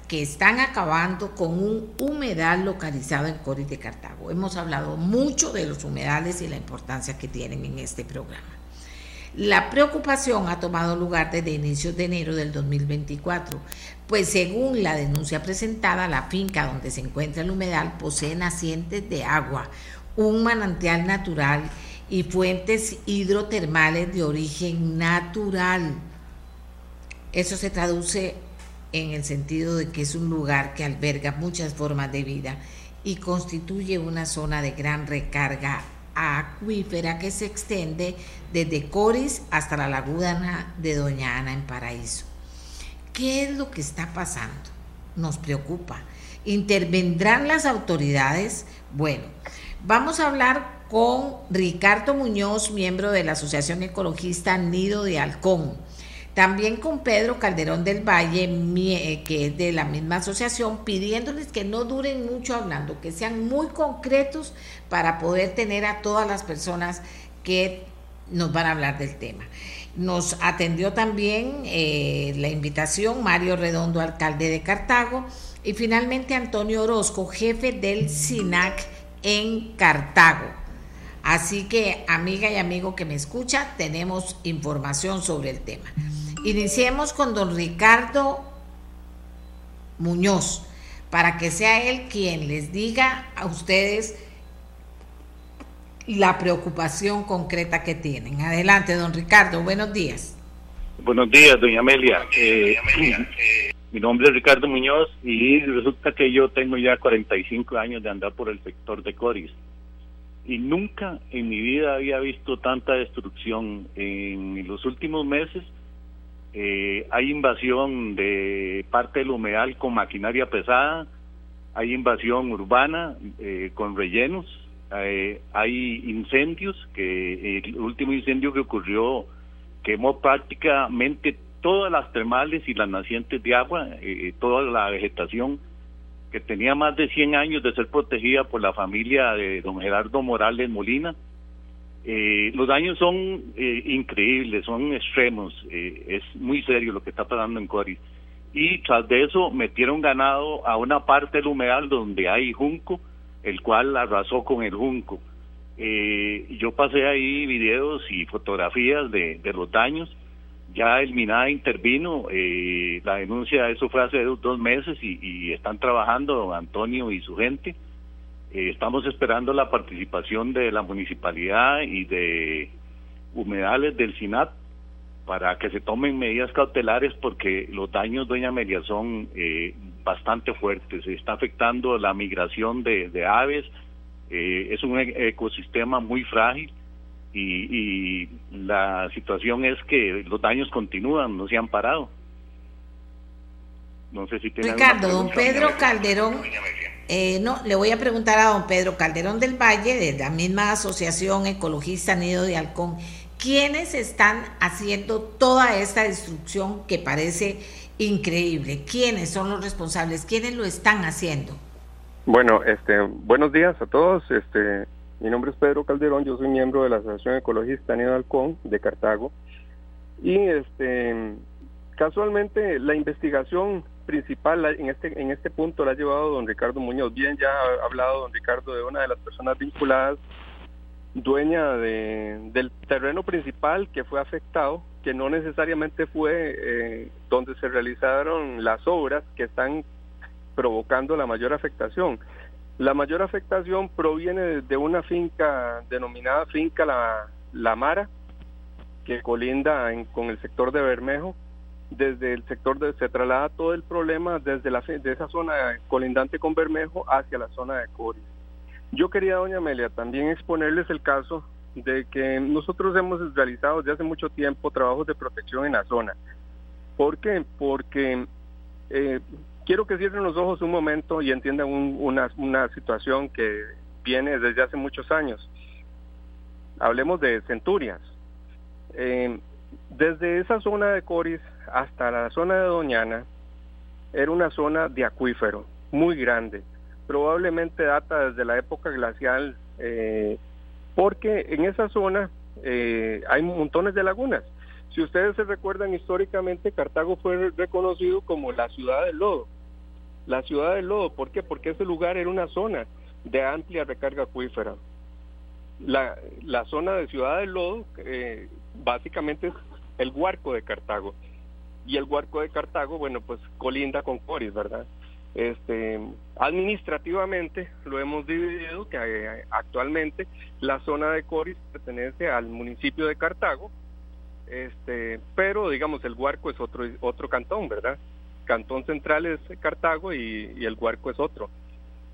Speaker 2: que están acabando con un humedal localizado en Coris de Cartago. Hemos hablado mucho de los humedales y la importancia que tienen en este programa. La preocupación ha tomado lugar desde inicios de enero del 2024, pues según la denuncia presentada, la finca donde se encuentra el humedal posee nacientes de agua, un manantial natural y fuentes hidrotermales de origen natural. Eso se traduce en el sentido de que es un lugar que alberga muchas formas de vida y constituye una zona de gran recarga acuífera que se extende desde Coris hasta la laguna de Doña Ana en Paraíso. ¿Qué es lo que está pasando? Nos preocupa. ¿Intervendrán las autoridades? Bueno, vamos a hablar con Ricardo Muñoz, miembro de la Asociación Ecologista Nido de Halcón también con Pedro Calderón del Valle, eh, que es de la misma asociación, pidiéndoles que no duren mucho hablando, que sean muy concretos para poder tener a todas las personas que nos van a hablar del tema. Nos atendió también eh, la invitación Mario Redondo, alcalde de Cartago, y finalmente Antonio Orozco, jefe del SINAC en Cartago. Así que, amiga y amigo que me escucha, tenemos información sobre el tema. Iniciemos con don Ricardo Muñoz, para que sea él quien les diga a ustedes la preocupación concreta que tienen. Adelante, don Ricardo, buenos días.
Speaker 6: Buenos días, doña Amelia. Eh, mi nombre es Ricardo Muñoz y resulta que yo tengo ya 45 años de andar por el sector de Coris y nunca en mi vida había visto tanta destrucción. En los últimos meses eh, hay invasión de parte del humedal con maquinaria pesada, hay invasión urbana eh, con rellenos, eh, hay incendios, que el último incendio que ocurrió quemó prácticamente todas las termales y las nacientes de agua, toda la vegetación que tenía más de 100 años de ser protegida por la familia de don Gerardo Morales Molina, eh, los daños son eh, increíbles, son extremos, eh, es muy serio lo que está pasando en Coris. Y tras de eso metieron ganado a una parte del humedal donde hay junco, el cual arrasó con el junco. yo pasé ahí videos y fotografías de los daños. Ya el MINADA intervino, la denuncia de eso fue hace dos meses y, están trabajando Antonio y su gente eh, estamos esperando la participación de la municipalidad y de humedales del SINAT para que se tomen medidas cautelares porque los daños, doña Amelia, son eh, bastante fuertes. Se está afectando la migración de, aves, eh, es un ecosistema muy frágil y, y la situación es que los daños continúan, no se han parado.
Speaker 2: No sé si tiene Ricardo, don Pedro Calderón eh, no, le voy a preguntar a don Pedro Calderón del Valle, de la misma Asociación Ecologista Nido de Halcón, ¿quiénes están haciendo toda esta destrucción que parece increíble? ¿Quiénes son los responsables? ¿Quiénes lo están haciendo?
Speaker 7: Bueno, este, buenos días a todos. Este, mi nombre es Pedro Calderón, yo soy miembro de la Asociación Ecologista Nido Halcón de Cartago. Y este, casualmente la investigación principal en este en este punto la ha llevado don Ricardo Muñoz. Bien, ya ha hablado don Ricardo de una de las personas vinculadas, dueña de, del terreno principal que fue afectado, que no necesariamente fue eh, donde se realizaron las obras que están provocando la mayor afectación. La mayor afectación proviene de una finca denominada Finca La, la Mara, que colinda con el sector de Bermejo. Desde el sector de, se traslada todo el problema desde la, de esa zona colindante con Bermejo hacia la zona de Coris. Yo quería, doña Amelia, también exponerles el caso de que nosotros hemos realizado desde hace mucho tiempo trabajos de protección en la zona. ¿Por qué? Porque eh, quiero que cierren los ojos un momento y entiendan una, una situación que viene desde hace muchos años. Hablemos de centurias. Eh, desde esa zona de Coris hasta la zona de Doñana era una zona de acuífero muy grande. Probablemente data desde la época glacial, eh, porque en esa zona eh, hay montones de lagunas. Si ustedes se recuerdan históricamente, Cartago fue reconocido como la ciudad del lodo la ciudad del lodo. ¿Por qué? Porque ese lugar era una zona de amplia recarga acuífera. La, la zona de Ciudad del Lodo eh, básicamente es el Huarco de Cartago. Y el Huarco de Cartago, bueno, pues colinda con Coris, ¿verdad? Este, administrativamente lo hemos dividido, que eh, actualmente la zona de Coris pertenece al municipio de Cartago, este, pero digamos el Huarco es otro, otro cantón, ¿verdad? Cantón Central es Cartago y, el Huarco es otro.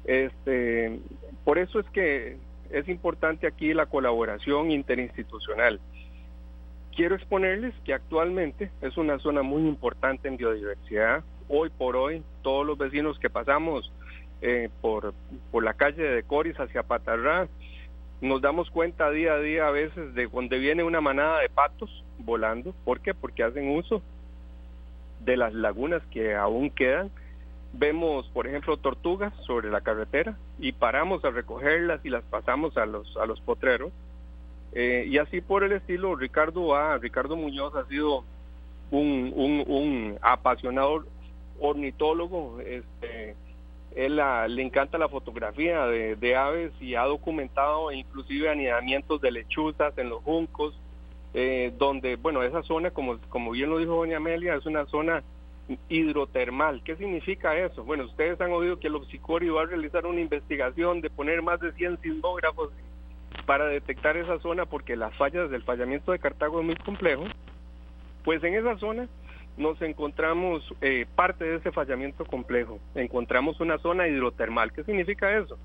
Speaker 7: Este, por eso es que es importante aquí la colaboración interinstitucional. Quiero exponerles que actualmente es una zona muy importante en biodiversidad. Hoy por hoy, todos los vecinos que pasamos eh, por, por la calle de Coris hacia Patarrá, nos damos cuenta día a día a veces de donde viene una manada de patos volando. ¿Por qué? Porque hacen uso de las lagunas que aún quedan. Vemos, por ejemplo, tortugas sobre la carretera y paramos a recogerlas y las pasamos a los, a los potreros. Eh, y así por el estilo, Ricardo A, Ricardo Muñoz ha sido un, un, apasionado ornitólogo. Este, él le encanta la fotografía de, de, aves y ha documentado inclusive anidamientos de lechuzas en los juncos, eh, donde, bueno, esa zona, como, como bien lo dijo doña Amelia, es una zona hidrotermal. ¿Qué significa eso? Bueno, ustedes han oído que el Obsicori va a realizar una investigación de poner más de 100 sismógrafos para detectar esa zona porque las fallas del fallamiento de Cartago es muy complejo. Pues en esa zona nos encontramos eh, parte de ese fallamiento complejo. Encontramos una zona hidrotermal. ¿Qué significa eso?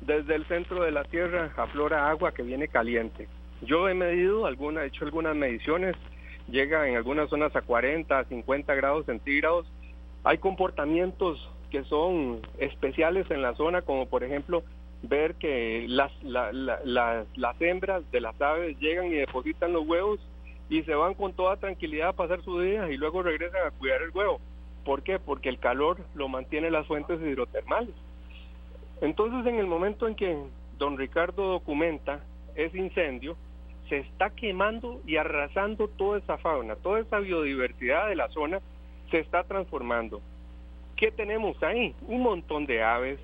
Speaker 7: Desde el centro de la tierra aflora agua que viene caliente yo he medido, alguna, he hecho algunas mediciones, llega en algunas zonas a 40, 50 grados centígrados. Hay comportamientos que son especiales en la zona, como por ejemplo ver que las, las hembras de las aves llegan y depositan los huevos y se van con toda tranquilidad a pasar su día y luego regresan a cuidar el huevo. ¿Por qué? Porque el calor lo mantiene las fuentes hidrotermales. Entonces, en el momento en que don Ricardo documenta ese incendio, se está quemando y arrasando toda esa fauna, toda esa biodiversidad de la zona se está transformando. ¿Qué tenemos ahí? Un montón de aves,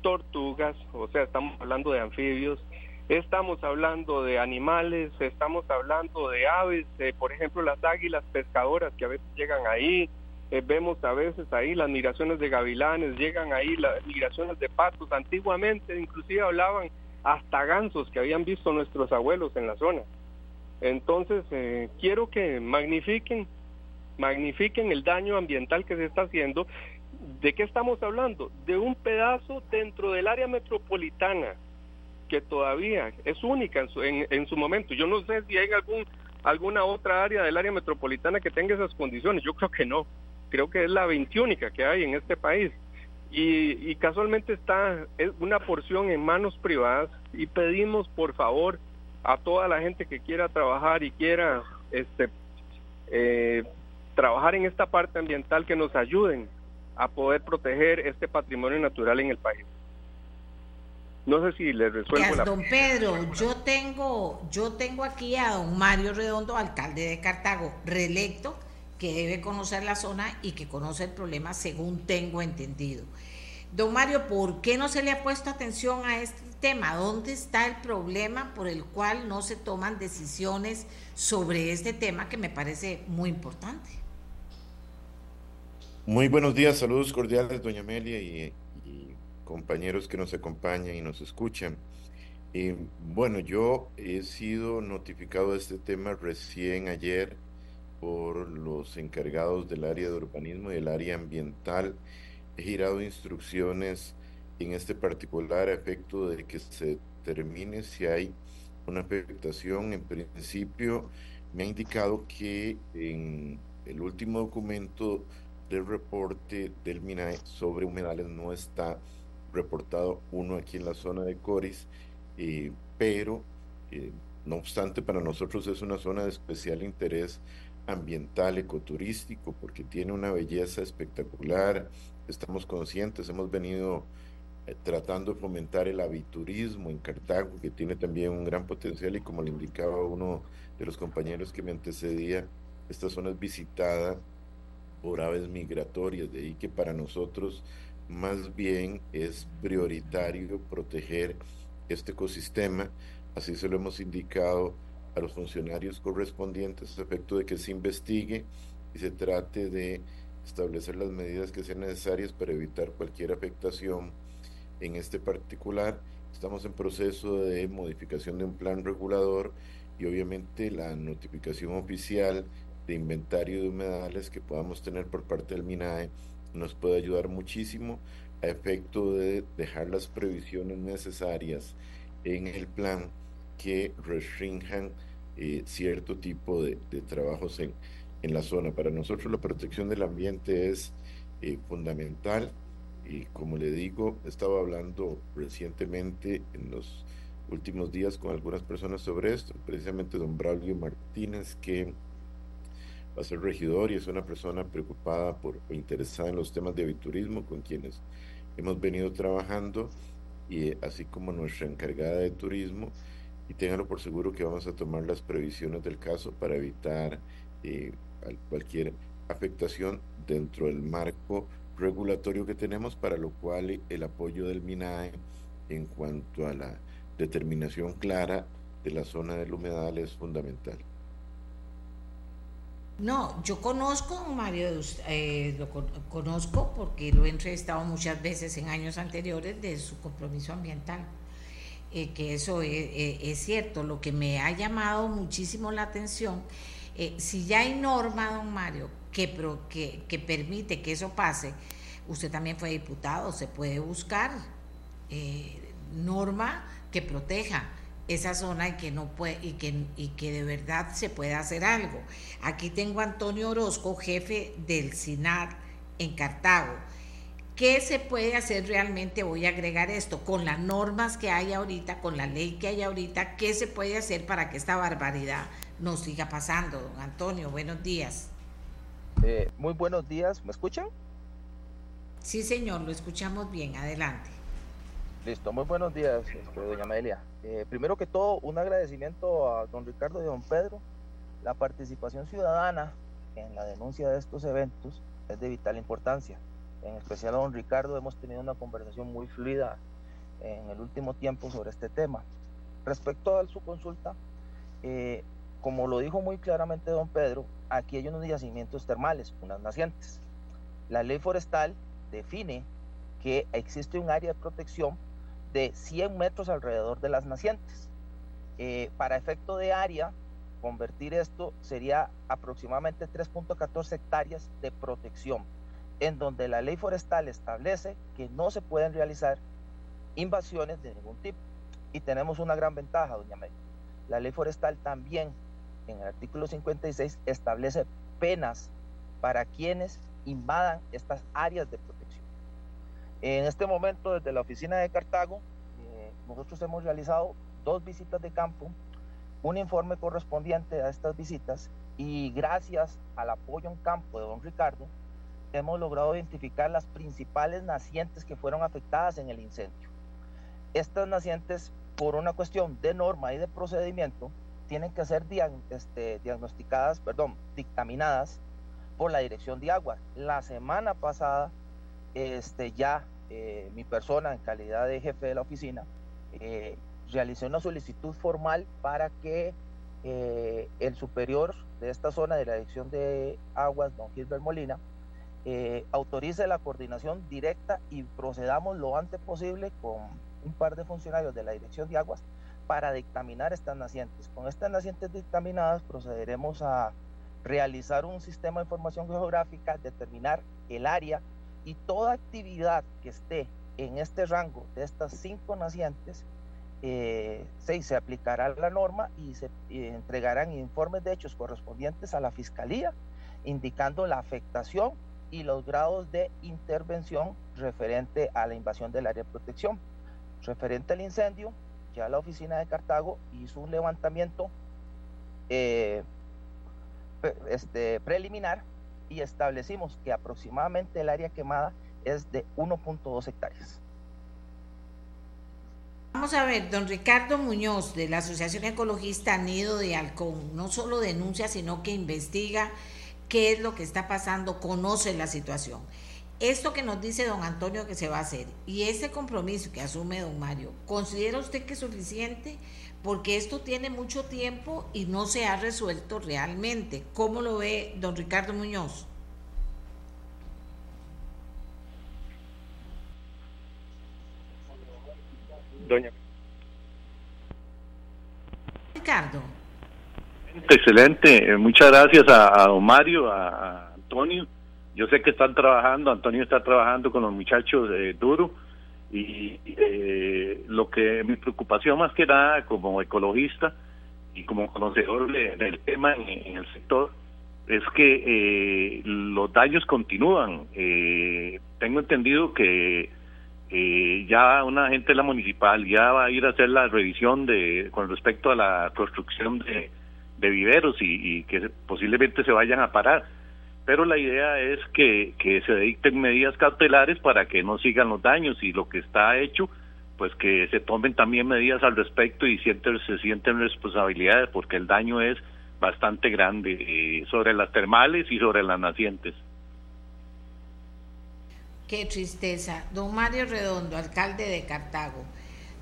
Speaker 7: tortugas, o sea, estamos hablando de anfibios, estamos hablando de animales, estamos hablando de aves, eh, por ejemplo las águilas pescadoras que a veces llegan ahí, eh, vemos a veces ahí las migraciones de gavilanes, llegan ahí las migraciones de patos, antiguamente inclusive hablaban hasta gansos que habían visto nuestros abuelos en la zona. Entonces, eh, quiero que magnifiquen, magnifiquen el daño ambiental que se está haciendo. ¿De qué estamos hablando? De un pedazo dentro del área metropolitana que todavía es única en su, en, su momento. Yo no sé si hay algún, alguna otra área del área metropolitana que tenga esas condiciones. Yo creo que no. Creo que es la veintiúnica que hay en este país y, casualmente está una porción en manos privadas y pedimos por favor a toda la gente que quiera trabajar y quiera este eh, trabajar en esta parte ambiental que nos ayuden a poder proteger este patrimonio natural en el país. No sé si les resuelvo la...
Speaker 2: Don Pedro, yo tengo, yo tengo aquí a don Mario Redondo, alcalde de Cartago, reelecto, que debe conocer la zona y que conoce el problema según tengo entendido. Don Mario, ¿por qué no se le ha puesto atención a este tema? ¿Dónde está el problema por el cual no se toman decisiones sobre este tema que me parece muy importante?
Speaker 8: Muy buenos días, saludos cordiales, doña Amelia y, compañeros que nos acompañan y nos escuchan. Eh, bueno, yo he sido notificado de este tema recién ayer por los encargados del área de urbanismo y del área ambiental he girado instrucciones en este particular a efecto de que se determine si hay una afectación. En principio, me ha indicado que en el último documento del reporte del MINAE sobre humedales no está reportado uno aquí en la zona de Coris, eh, pero eh, no obstante para nosotros es una zona de especial interés ambiental, ecoturístico, porque tiene una belleza espectacular, estamos conscientes, hemos venido eh, tratando de fomentar el aviturismo en Cartago, que tiene también un gran potencial y como le indicaba uno de los compañeros que me antecedía, esta zona es visitada por aves migratorias, de ahí que para nosotros más bien es prioritario proteger este ecosistema, así se lo hemos indicado a los funcionarios correspondientes a efecto de que se investigue y se trate de establecer las medidas que sean necesarias para evitar cualquier afectación en este particular. Estamos en proceso de modificación de un plan regulador y obviamente la notificación oficial de inventario de humedales que podamos tener por parte del MINAE nos puede ayudar muchísimo a efecto de dejar las previsiones necesarias en el plan que restrinjan eh, cierto tipo de, trabajos en, en la zona. Para nosotros la protección del ambiente es eh, fundamental. Y como le digo, estaba hablando recientemente en los últimos días con algunas personas sobre esto, precisamente don Braulio Martínez, que va a ser regidor y es una persona preocupada por o interesada en los temas de aviturismo con quienes hemos venido trabajando. Y así como nuestra encargada de turismo y ténganlo por seguro que vamos a tomar las previsiones del caso para evitar eh, cualquier afectación dentro del marco regulatorio que tenemos, para lo cual el apoyo del MINAE en cuanto a la determinación clara de la zona del humedal es fundamental.
Speaker 2: No, yo conozco, Mario, eh, lo conozco porque lo he entrevistado muchas veces en años anteriores de su compromiso ambiental. Eh, que eso es, es, cierto. Lo que me ha llamado muchísimo la atención eh, si ya hay norma, don Mario, que, que, que, permite que eso pase, usted también fue diputado, se puede buscar eh, norma que proteja esa zona y que no puede y que, y que de verdad se pueda hacer algo. Aquí tengo a Antonio Orozco, jefe del SINAR en Cartago. ¿Qué se puede hacer realmente? Voy a agregar esto, con las normas que hay ahorita, con la ley que hay ahorita, ¿qué se puede hacer para que esta barbaridad no siga pasando. Don Antonio, buenos días.
Speaker 5: Eh, muy buenos días, ¿me escuchan?
Speaker 2: Sí, señor, lo escuchamos bien, adelante.
Speaker 5: Listo, muy buenos días, este, doña Amelia. Eh, primero que todo, un agradecimiento a don Ricardo y don Pedro. La participación ciudadana en la denuncia de estos eventos es de vital importancia. En especial a don Ricardo hemos tenido una conversación muy fluida en el último tiempo sobre este tema. Respecto a su consulta, eh, como lo dijo muy claramente don Pedro, aquí hay unos yacimientos termales, unas nacientes. La ley forestal define que existe un área de protección de 100 metros alrededor de las nacientes. Eh, para efecto de área, convertir esto sería aproximadamente 3.14 hectáreas de protección, en donde la ley forestal establece que no se pueden realizar invasiones de ningún tipo. Y tenemos una gran ventaja, doña May. La ley forestal también en el artículo 56 establece penas para quienes invadan estas áreas de protección. En este momento, desde la oficina de Cartago, eh, nosotros hemos realizado dos visitas de campo, un informe correspondiente a estas visitas y gracias al apoyo en campo de don Ricardo, hemos logrado identificar las principales nacientes que fueron afectadas en el incendio. Estas nacientes, por una cuestión de norma y de procedimiento, tienen que ser este, diagnosticadas, perdón, dictaminadas por la Dirección de Agua. La semana pasada, este, ya eh, mi persona, en calidad de jefe de la oficina, eh, realicé una solicitud formal para que eh, el superior de esta zona de la Dirección de Aguas, don Gilbert Molina, eh, autorice la coordinación directa y procedamos lo antes posible con un par de funcionarios de la Dirección de Aguas para dictaminar estas nacientes. Con estas nacientes dictaminadas procederemos a realizar un sistema de información geográfica, determinar el área y toda actividad que esté en este rango de estas cinco nacientes eh, se, aplicará la norma y se entregarán informes de hechos correspondientes a la Fiscalía, indicando la afectación y los grados de intervención referente a la invasión del área de protección. Referente al incendio, ya la oficina de Cartago hizo un levantamiento eh, este, preliminar y establecimos que aproximadamente el área quemada es de 1.2 hectáreas.
Speaker 2: Vamos a ver, don Ricardo Muñoz de la Asociación Ecologista Nido de Halcón, no solo denuncia, sino que investiga qué es lo que está pasando, conoce la situación. Esto que nos dice don Antonio que se va a hacer y ese compromiso que asume don Mario, ¿considera usted que es suficiente? Porque esto tiene mucho tiempo y no se ha resuelto realmente. ¿Cómo lo ve don Ricardo Muñoz?
Speaker 6: doña.
Speaker 2: Ricardo.
Speaker 6: Excelente, eh, muchas gracias a, don Mario, a, Antonio. Yo sé que están trabajando, Antonio está trabajando con los muchachos de duro y eh, lo que mi preocupación más que nada como ecologista y como conocedor del tema en, el sector es que eh, los daños continúan. tengo entendido que eh, ya una gente de la municipal ya va a ir a hacer la revisión de con respecto a la construcción de, viveros y, que posiblemente se vayan a parar. Pero la idea es que, que se dicten medidas cautelares para que no sigan los daños y lo que está hecho, pues que se tomen también medidas al respecto y sienten, se sienten responsabilidades porque el daño es bastante grande eh, sobre las termales y sobre las nacientes.
Speaker 2: Qué tristeza. Don Mario Redondo, alcalde de Cartago.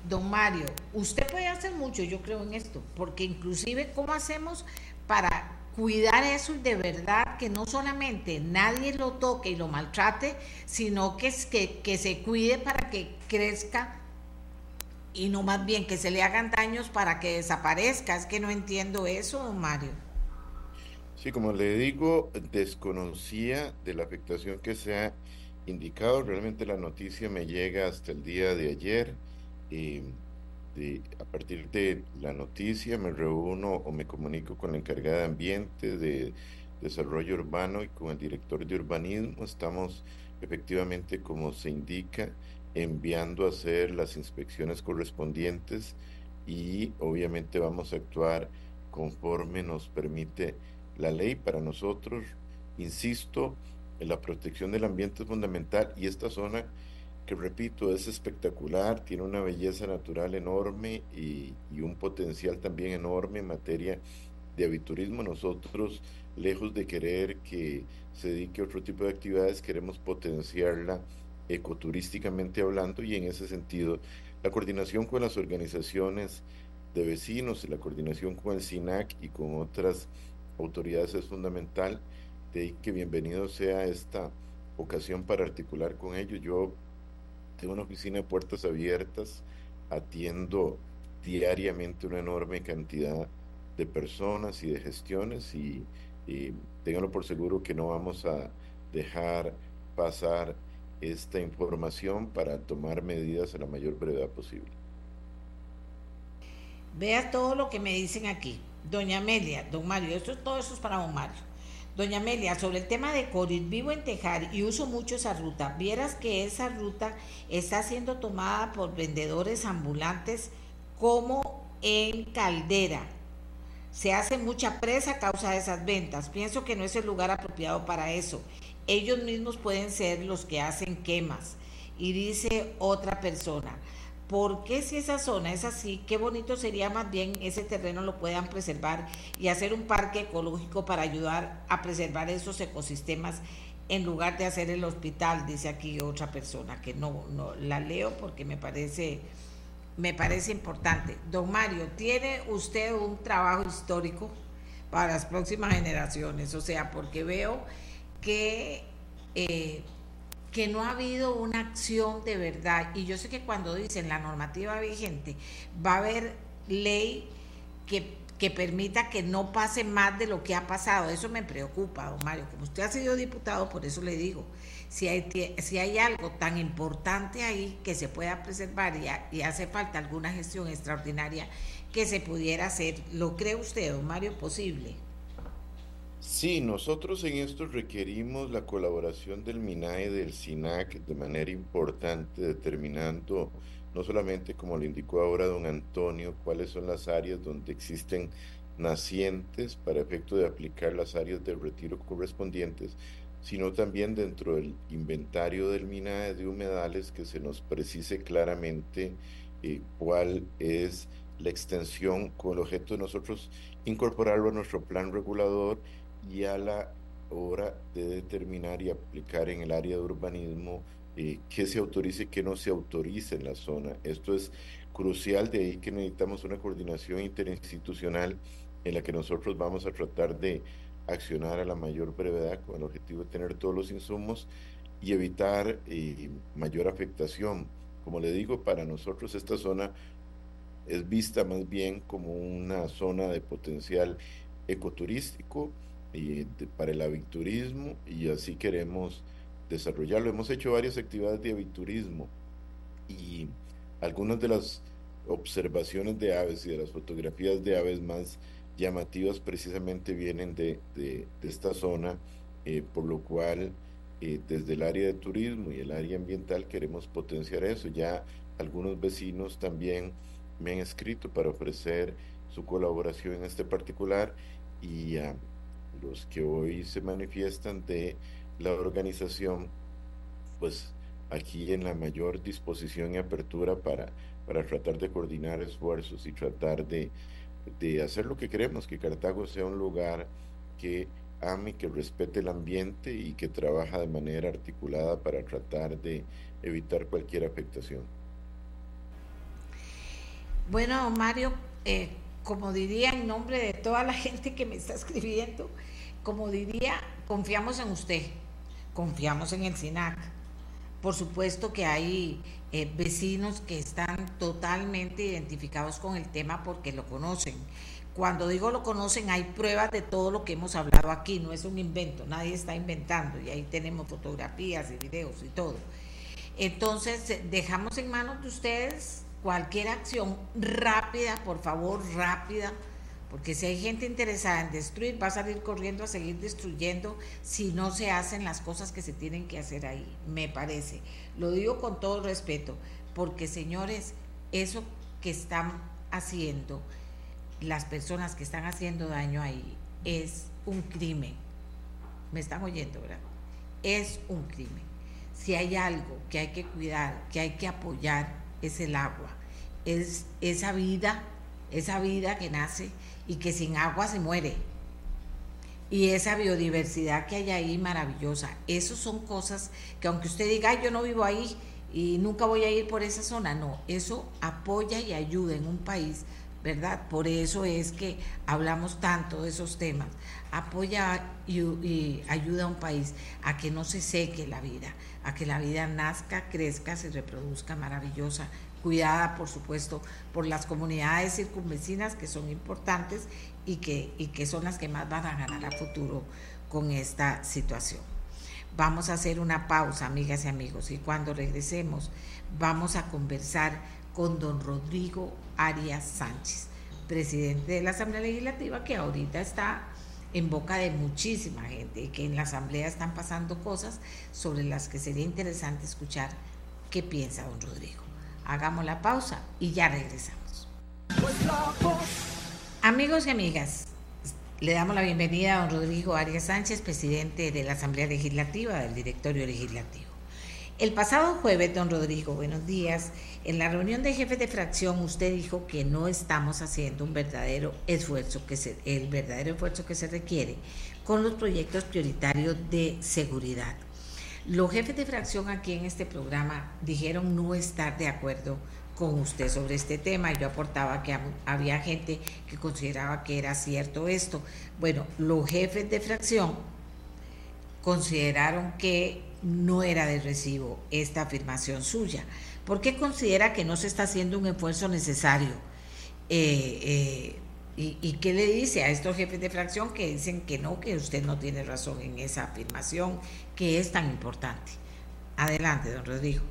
Speaker 2: Don Mario, usted puede hacer mucho, yo creo en esto, porque inclusive cómo hacemos para cuidar eso y de verdad que no solamente nadie lo toque y lo maltrate, sino que, que, que se cuide para que crezca y no más bien que se le hagan daños para que desaparezca. Es que no entiendo eso, don Mario.
Speaker 8: Sí, como le digo, desconocía de la afectación que se ha indicado. Realmente la noticia me llega hasta el día de ayer. De, a partir de la noticia me reúno o me comunico con la encargada de ambiente, de desarrollo urbano y con el director de urbanismo. Estamos efectivamente, como se indica, enviando a hacer las inspecciones correspondientes y obviamente vamos a actuar conforme nos permite la ley para nosotros. Insisto, la protección del ambiente es fundamental y esta zona que repito es espectacular, tiene una belleza natural enorme y, un potencial también enorme en materia de aviturismo. Nosotros, lejos de querer que se dedique a otro tipo de actividades, queremos potenciarla ecoturísticamente hablando y en ese sentido la coordinación con las organizaciones de vecinos, la coordinación con el SINAC y con otras autoridades es fundamental de que bienvenido sea esta ocasión para articular con ellos. Yo tengo una oficina de puertas abiertas, atiendo diariamente una enorme cantidad de personas y de gestiones y, y ténganlo por seguro que no vamos a dejar pasar esta información para tomar medidas a la mayor brevedad posible.
Speaker 2: Vea todo lo que me dicen aquí. Doña Amelia, don Mario, esto, todo eso es para don Mario. Doña Amelia, sobre el tema de COVID, vivo en Tejar y uso mucho esa ruta. Vieras que esa ruta está siendo tomada por vendedores ambulantes como en Caldera. Se hace mucha presa a causa de esas ventas. Pienso que no es el lugar apropiado para eso. ellos mismos pueden ser los que hacen quemas. Y dice otra persona, ¿por qué si esa zona es así? Qué bonito sería más bien ese terreno lo puedan preservar y hacer un parque ecológico para ayudar a preservar esos ecosistemas en lugar de hacer el hospital, dice aquí otra persona, que no, no la leo porque me parece, me parece importante. Don Mario, ¿tiene usted un trabajo histórico para las próximas generaciones? O sea, porque veo que, eh, que no ha habido una acción de verdad. Y yo sé que cuando dicen la normativa vigente, va a haber ley que que permita que no pase más de lo que ha pasado. Eso me preocupa, don Mario. Como usted ha sido diputado, por eso le digo, si hay, si hay algo tan importante ahí que se pueda preservar y, y hace falta alguna gestión extraordinaria que se pudiera hacer, ¿lo cree usted, don Mario, posible?
Speaker 8: Sí, nosotros en esto requerimos la colaboración del MINAE del SINAC de manera importante, determinando no solamente como le indicó ahora don Antonio, cuáles son las áreas donde existen nacientes para efecto de aplicar las áreas de retiro correspondientes, sino también dentro del inventario del MINAE de humedales que se nos precise claramente eh, cuál es la extensión con el objeto de nosotros incorporarlo a nuestro plan regulador y a la hora de determinar y aplicar en el área de urbanismo eh, qué se autorice y qué no se autorice en la zona. Esto es crucial, de ahí que necesitamos una coordinación interinstitucional en la que nosotros vamos a tratar de accionar a la mayor brevedad con el objetivo de tener todos los insumos y evitar eh, mayor afectación. Como le digo, para nosotros esta zona es vista más bien como una zona de potencial ecoturístico y para el aviturismo y así queremos desarrollarlo. Hemos hecho varias actividades de aviturismo y algunas de las observaciones de aves y de las fotografías de aves más llamativas precisamente vienen de, de, esta zona, eh, por lo cual eh, desde el área de turismo y el área ambiental queremos potenciar eso. Ya algunos vecinos también me han escrito para ofrecer su colaboración en este particular y a los que hoy se manifiestan de la organización, pues aquí en la mayor disposición y apertura para, para tratar de coordinar esfuerzos y tratar de, de hacer lo que queremos, que Cartago sea un lugar que ame, que respete el ambiente y que trabaja de manera articulada para tratar de evitar cualquier afectación.
Speaker 2: Bueno, Mario, eh, como diría en nombre de toda la gente que me está escribiendo, como diría, confiamos en usted confiamos en el SINAC. Por supuesto que hay eh, vecinos que están totalmente identificados con el tema porque lo conocen. Cuando digo lo conocen, hay pruebas de todo lo que hemos hablado aquí, no es un invento, nadie está inventando y ahí tenemos fotografías y videos y todo. Entonces, dejamos en manos de ustedes cualquier acción rápida, por favor, rápida, porque si hay gente interesada en destruir, va a salir corriendo a seguir destruyendo si no se hacen las cosas que se tienen que hacer ahí, me parece. Lo digo con todo respeto, porque señores, eso que están haciendo, las personas que están haciendo daño ahí, es un crimen. ¿Me están oyendo, verdad? Es un crimen. Si hay algo que hay que cuidar, que hay que apoyar, es el agua. Es esa vida, esa vida que nace y que sin agua se muere. Y esa biodiversidad que hay ahí maravillosa. Esas son cosas que aunque usted diga, yo no vivo ahí y nunca voy a ir por esa zona, no, eso apoya y ayuda en un país, ¿verdad? Por eso es que hablamos tanto de esos temas. Apoya y, y ayuda a un país a que no se seque la vida, a que la vida nazca, crezca, se reproduzca maravillosa, cuidada, por supuesto, por las comunidades circunvecinas que son importantes y que, y que son las que más van a ganar a futuro con esta situación. Vamos a hacer una pausa, amigas y amigos, y cuando regresemos vamos a conversar con don Rodrigo Arias Sánchez, presidente de la Asamblea Legislativa, que ahorita está en boca de muchísima gente y que en la Asamblea están pasando cosas sobre las que sería interesante escuchar qué piensa don Rodrigo. Hagamos la pausa y ya regresamos. Amigos y amigas, Le damos la bienvenida a don Rodrigo Arias Sánchez, presidente de la Asamblea Legislativa, del Directorio Legislativo. El pasado jueves, don Rodrigo, buenos días. En la reunión de jefes de fracción usted dijo que no estamos haciendo un verdadero esfuerzo, que se, el verdadero esfuerzo que se requiere con los proyectos prioritarios de seguridad. Los jefes de fracción aquí en este programa dijeron no estar de acuerdo con usted sobre este tema. Yo aportaba que había gente que consideraba que era cierto esto. Bueno, los jefes de fracción consideraron que no era de recibo esta afirmación suya. ¿Por qué considera que no se está haciendo un esfuerzo necesario? Eh, eh, y, qué le dice a estos jefes de fracción que dicen que no, que usted no tiene razón en esa afirmación que es tan importante? Adelante, don Rodrigo.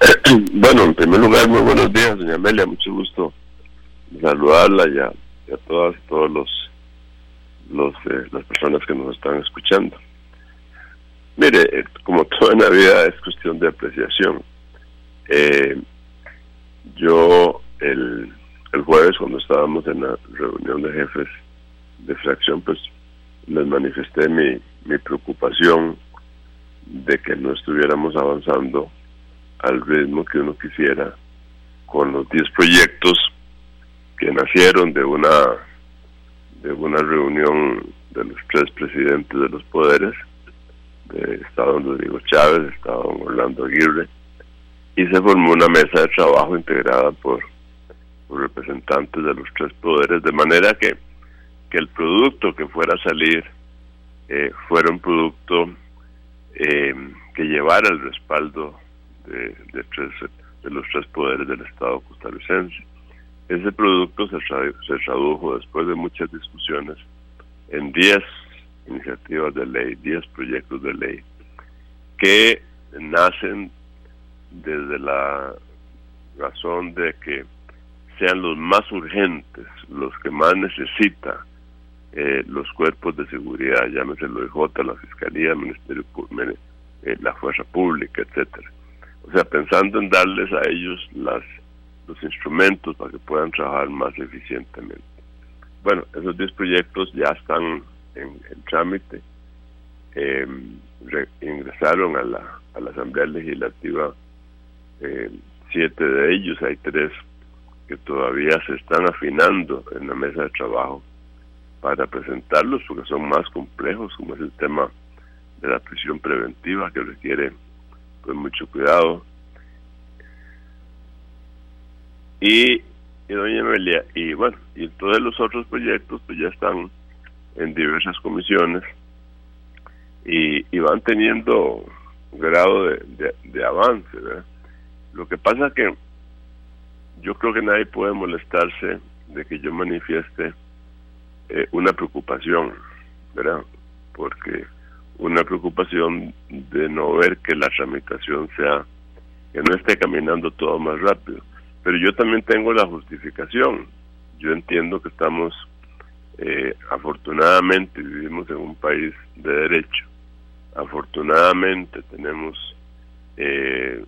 Speaker 9: Bueno, en primer lugar, muy buenos días, doña Amelia, mucho gusto saludarla y a, todas y todos los, los eh, las personas que nos están escuchando. Mire, eh, como toda vida es cuestión de apreciación. Eh, yo el, el jueves cuando estábamos en la reunión de jefes de fracción, pues les manifesté mi, mi preocupación de que no estuviéramos avanzando al ritmo que uno quisiera con los 10 proyectos que nacieron de una de una reunión de los tres presidentes de los poderes. De Estado Rodrigo Chávez, Estado Orlando Aguirre y se formó una mesa de trabajo integrada por, representantes de los tres poderes de manera que que el producto que fuera a salir eh, fuera un producto eh, que llevara el respaldo de, de, los tres poderes del Estado costarricense. Ese producto se, se tradujo después de muchas discusiones en 10 iniciativas de ley, 10 proyectos de ley, que nacen desde la razón de que sean los más urgentes, los que más necesita eh, los cuerpos de seguridad, llámese el OIJ, la Fiscalía, el Ministerio, eh, la Fuerza Pública, etcétera. O sea, pensando en darles a ellos las, los instrumentos para que puedan trabajar más eficientemente. Bueno, esos 10 proyectos ya están en, trámite. Em, ingresaron a la, a la Asamblea Legislativa eh, siete de ellos, hay tres que todavía se están afinando en la mesa de trabajo para presentarlos porque son más complejos, como es el tema de la prisión preventiva que requiere con mucho cuidado. Y, y doña Amelia, y bueno, y todos los otros proyectos pues ya están en diversas comisiones y, van teniendo grado de, avance. Lo que pasa que yo creo que nadie puede molestarse de que yo manifieste eh, una preocupación, ¿verdad? Porque una preocupación de no ver que la tramitación sea, que no esté caminando todo más rápido. Pero yo también tengo la justificación. Yo entiendo que estamos, eh, afortunadamente, vivimos en un país de derecho. Afortunadamente tenemos eh,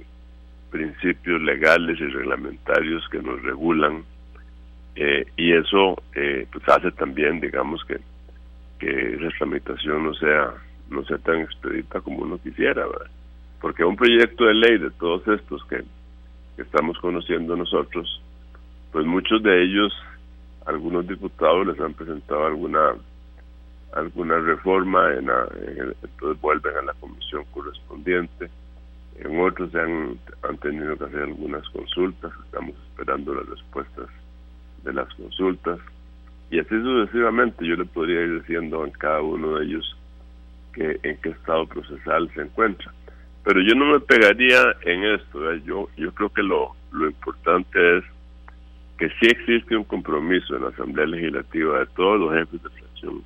Speaker 9: principios legales y reglamentarios que nos regulan eh, y eso pues hace también, digamos, que, que esa tramitación no sea no sea tan expedita como uno quisiera, porque un proyecto de ley de todos estos que, estamos conociendo nosotros, pues muchos de ellos, algunos diputados les han presentado alguna alguna reforma, en, entonces vuelven a la comisión correspondiente, en otros se han, han tenido que hacer algunas consultas, estamos esperando las respuestas de las consultas, y así sucesivamente yo le podría ir diciendo en cada uno de ellos en qué estado procesal se encuentra. Pero yo no me pegaría en esto, yo yo creo que lo, lo importante es que sí existe un compromiso en la Asamblea Legislativa de todos los jefes de fracción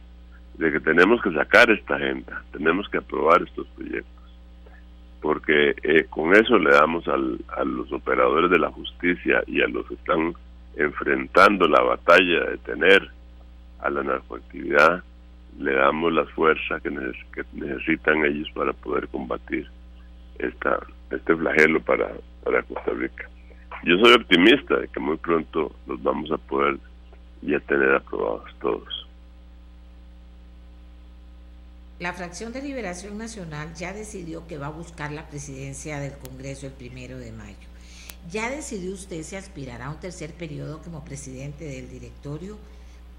Speaker 9: de que tenemos que sacar esta agenda, tenemos que aprobar estos proyectos, porque eh, con eso le damos al, a los operadores de la justicia y a los que están enfrentando la batalla de tener a la narcoactividad le damos la fuerza que, necesitan ellos para poder combatir esta este flagelo para, para Costa Rica. Yo soy optimista de que muy pronto los vamos a poder ya tener aprobados todos.
Speaker 2: la fracción de Liberación Nacional ya decidió que va a buscar la presidencia del Congreso el primero de mayo. ¿Ya decidió usted si aspirará a un tercer periodo como presidente del directorio?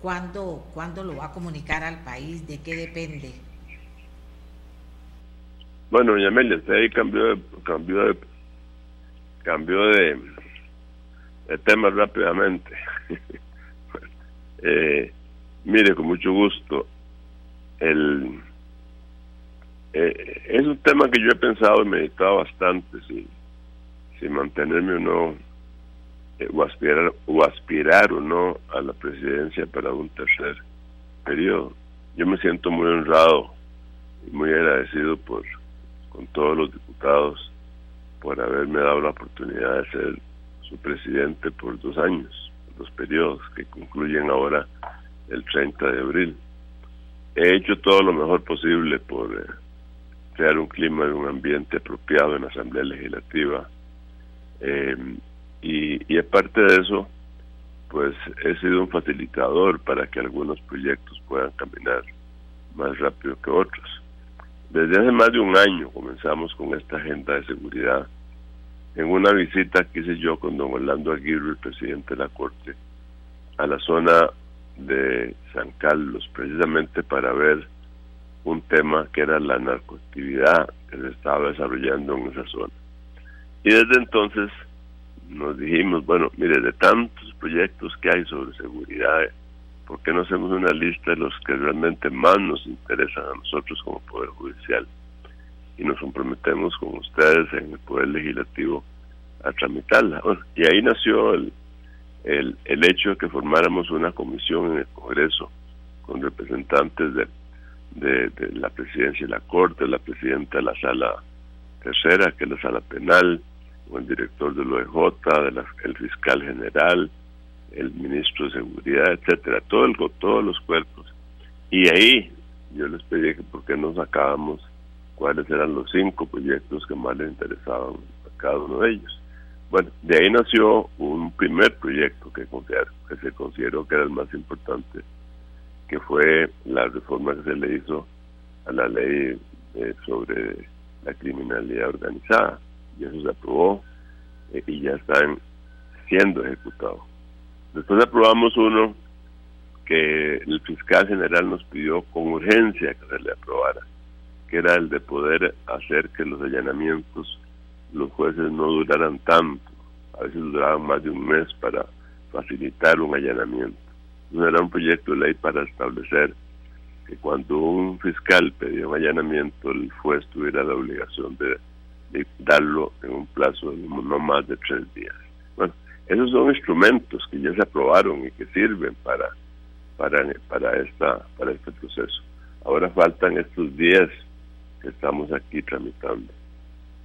Speaker 2: ¿Cuándo, ¿Cuándo lo va a comunicar al país? ¿De qué depende?
Speaker 9: Bueno, doña Amelia, usted ahí cambió de, cambió de, cambió de, tema rápidamente. eh, mire, con mucho gusto, el, eh, es un tema que yo he pensado y meditado bastante, si, si mantenerme o no, eh, o, aspirar, o aspirar o no a la presidencia para un tercer periodo. Yo me siento muy honrado y muy agradecido por con todos los diputados por haberme dado la oportunidad de ser su presidente por dos años, dos periodos que concluyen ahora el 30 de abril. He hecho todo lo mejor posible por eh, crear un clima y un ambiente apropiado en la Asamblea Legislativa. Eh, y, y aparte de eso, pues he sido un facilitador para que algunos proyectos puedan caminar más rápido que otros. Desde hace más de un año comenzamos con esta agenda de seguridad. En una visita que hice yo con don Orlando Aguirre, el presidente de la Corte, a la zona de San Carlos, precisamente para ver un tema que era la narcoactividad que se estaba desarrollando en esa zona. Y desde entonces nos dijimos, bueno, mire, de tantos proyectos que hay sobre seguridad, ¿por qué no hacemos una lista de los que realmente más nos interesan a nosotros como Poder Judicial? Y nos comprometemos con ustedes en el Poder Legislativo a tramitarla. y ahí nació el, el, el hecho de que formáramos una comisión en el Congreso con representantes de, de, la presidencia de la Corte, la presidenta de la Sala Tercera, que es la Sala Penal, o el director del OEJ, de el fiscal general, el ministro de Seguridad, etcétera, todo el, todos los cuerpos. Y ahí yo les pedí que por qué no sacábamos cuáles eran los cinco proyectos que más les interesaban a cada uno de ellos. Bueno, de ahí nació un primer proyecto que, que se consideró que era el más importante, que fue la reforma que se le hizo a la ley eh, sobre la criminalidad organizada. Y eso se aprobó eh, y ya están siendo ejecutados. Después aprobamos uno que el fiscal general nos pidió con urgencia que se le aprobara, que era el de poder hacer que los allanamientos los jueces no duraran tanto, a veces duraban más de un mes para facilitar un allanamiento. No era un proyecto de ley para establecer que cuando un fiscal pedía un allanamiento, el juez tuviera la obligación de, de darlo en un plazo de no más de tres días. Bueno, esos son instrumentos que ya se aprobaron y que sirven para para para esta para este proceso. Ahora faltan estos 10 que estamos aquí tramitando.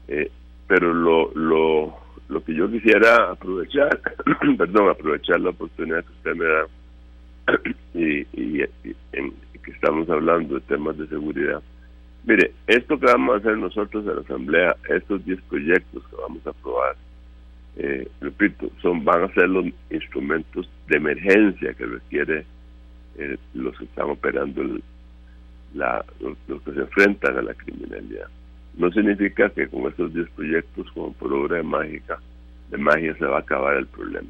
Speaker 9: Eh, pero lo, lo, lo que yo quisiera aprovechar, perdón, aprovechar la oportunidad que usted me da y, y, en, que estamos hablando de temas de seguridad. Mire, esto que vamos a hacer nosotros en la Asamblea, estos 10 proyectos que vamos a aprobar, eh, repito, son van a ser los instrumentos de emergencia que requiere eh, los que están operando la, los, que se enfrentan a la criminalidad. No significa que con estos 10 proyectos, como por obra de mágica, de magia se va a acabar el problema.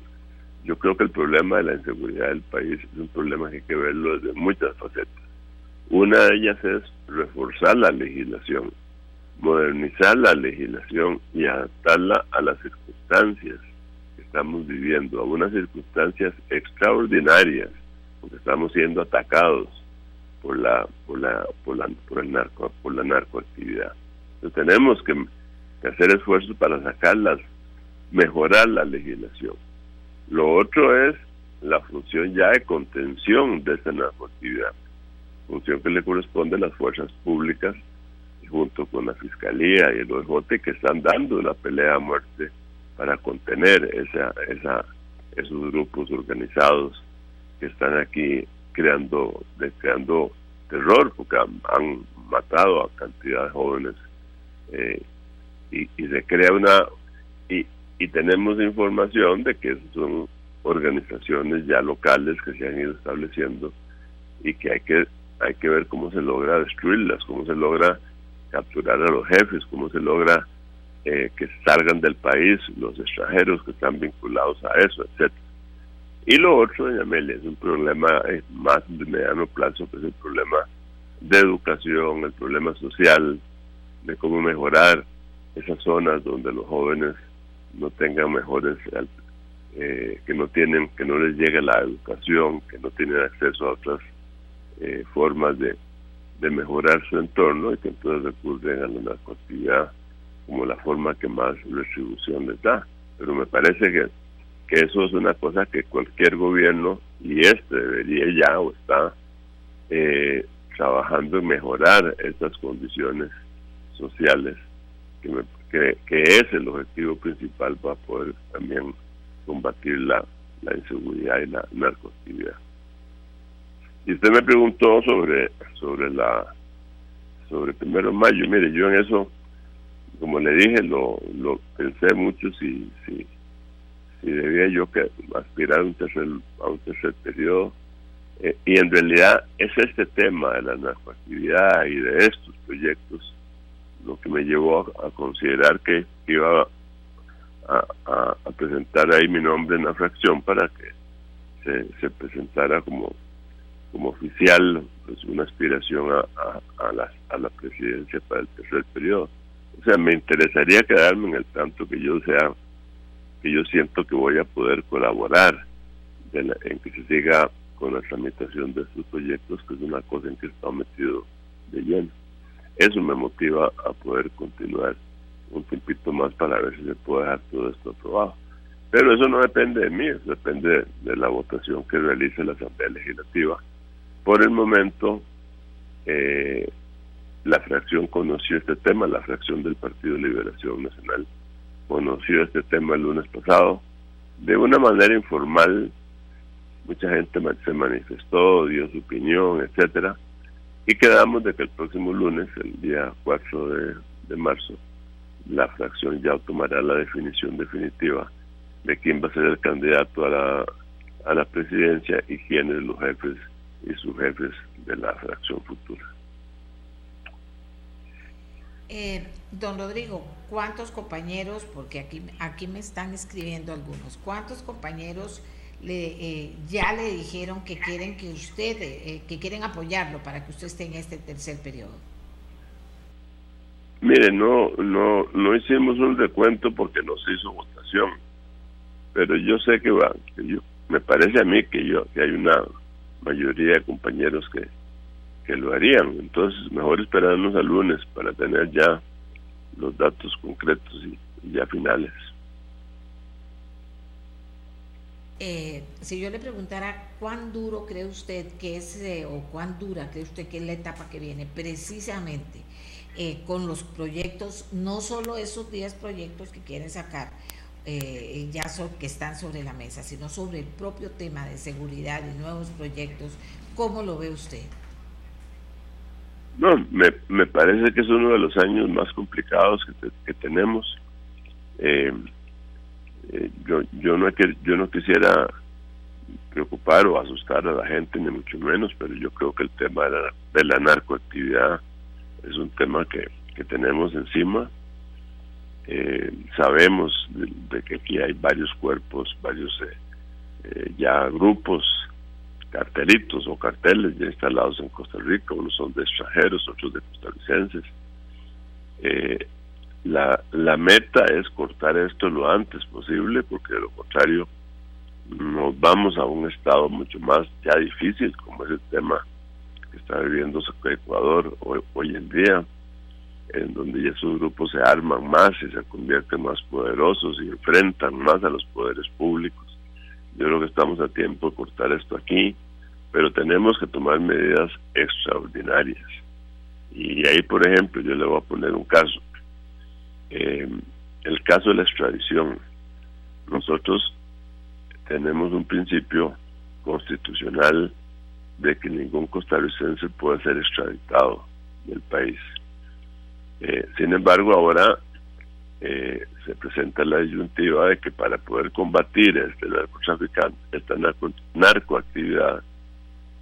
Speaker 9: Yo creo que el problema de la inseguridad del país es un problema que hay que verlo desde muchas facetas. Una de ellas es reforzar la legislación modernizar la legislación y adaptarla a las circunstancias que estamos viviendo, a unas circunstancias extraordinarias, porque estamos siendo atacados por la por la por la por el narco por la narcoactividad. Entonces tenemos que, hacer esfuerzos para sacarlas, mejorar la legislación. Lo otro es la función ya de contención de esta narcoactividad, función que le corresponde a las fuerzas públicas junto con la Fiscalía y el OJ que están dando la pelea a muerte para contener esa, esa, esos grupos organizados que están aquí creando, terror, porque han, matado a cantidad de jóvenes eh, y, y se crea una... Y, y tenemos información de que son organizaciones ya locales que se han ido estableciendo y que hay que hay que ver cómo se logra destruirlas, cómo se logra capturar a los jefes, cómo se logra eh, que salgan del país los extranjeros que están vinculados a eso, etcétera. Y lo otro, doña es un problema eh, más de mediano plazo, que es el problema de educación, el problema social, de cómo mejorar esas zonas donde los jóvenes no tengan mejores, eh, que no tienen, que no les llegue la educación, que no tienen acceso a otras eh, formas de, de mejorar su entorno y que entonces recurren a la narcoactividad como la forma que más retribución les da. Pero me parece que, que eso es una cosa que cualquier gobierno, y este debería ya o está eh, trabajando en mejorar estas condiciones sociales, que, que, es el objetivo principal para poder también combatir la, la inseguridad y la narcoactividad. Y usted me preguntó sobre sobre la sobre el primero de mayo. Mire, yo en eso, como le dije, lo, lo pensé mucho si, si, si debía yo que aspirar a un tercer, a un tercer periodo. Eh, y en realidad es este tema de la narcoactividad y de estos proyectos lo que me llevó a, considerar que iba a, presentar ahí mi nombre en la fracción para que se presentara como como oficial pues una aspiración a, a, la, a la presidencia para el tercer periodo. O sea, me interesaría quedarme en el tanto que yo sea, que yo siento que voy a poder colaborar en que se siga con la tramitación de estos proyectos, que es una cosa en que he metido de lleno. Eso me motiva a poder continuar un tiempito más para ver si se puede dejar todo esto aprobado. Pero eso no depende de mí, eso depende de la votación que realice la Asamblea Legislativa por el momento, eh, la fracción conoció este tema, la fracción del Partido de Liberación Nacional conoció este tema el lunes pasado. De una manera informal, mucha gente se manifestó, dio su opinión, etcétera, y quedamos de que el próximo lunes, el día 4 de, de marzo, la fracción ya tomará la definición definitiva de quién va a ser el candidato a la, a la presidencia y quiénes los jefes y sus jefes de la fracción futura.
Speaker 2: Eh, don Rodrigo, ¿cuántos compañeros, porque aquí, aquí me están escribiendo algunos, cuántos compañeros le, eh, ya le dijeron que quieren que usted, eh, que quieren apoyarlo para que usted esté en este tercer periodo?
Speaker 9: Mire, no, no, no hicimos un recuento porque no se hizo votación, pero yo sé que va, que yo, me parece a mí que yo, que hay una mayoría de compañeros que, que lo harían. Entonces, mejor esperarnos al lunes para tener ya los datos concretos y, ya finales.
Speaker 2: Eh, si yo le preguntara cuán duro cree usted que es, eh, o cuán dura cree usted que es la etapa que viene, precisamente eh, con los proyectos, no solo esos 10 proyectos que quieren sacar, eh, ya que están sobre la mesa, sino sobre el propio tema de seguridad y nuevos proyectos. ¿Cómo lo ve usted?
Speaker 9: No, me, me parece que es uno de los años más complicados que, tenemos. Eh, eh, yo, yo, no, yo no quisiera preocupar o asustar a la gente, ni mucho menos, pero yo creo que el tema de la, de la narcoactividad es un tema que, que tenemos encima eh, sabemos de, que aquí hay varios cuerpos, varios eh, eh, ya grupos, cartelitos o carteles ya instalados en Costa Rica, unos son de extranjeros, otros de costarricenses. la, la meta es cortar esto lo antes posible, porque de lo contrario nos vamos a un estado mucho más ya difícil, como es el tema que está viviendo Ecuador hoy, hoy en día en donde ya esos grupos se arman más y se convierten más poderosos y enfrentan más a los poderes públicos. Yo creo que estamos a tiempo de cortar esto aquí, pero tenemos que tomar medidas extraordinarias. Y ahí, por ejemplo, yo le voy a poner un caso. Eh, el caso de la extradición. Nosotros tenemos un principio constitucional de que ningún costarricense puede ser extraditado del país. Eh, sin embargo, ahora eh, se presenta la disyuntiva de que para poder combatir este narcotraficante, esta narco, narcoactividad,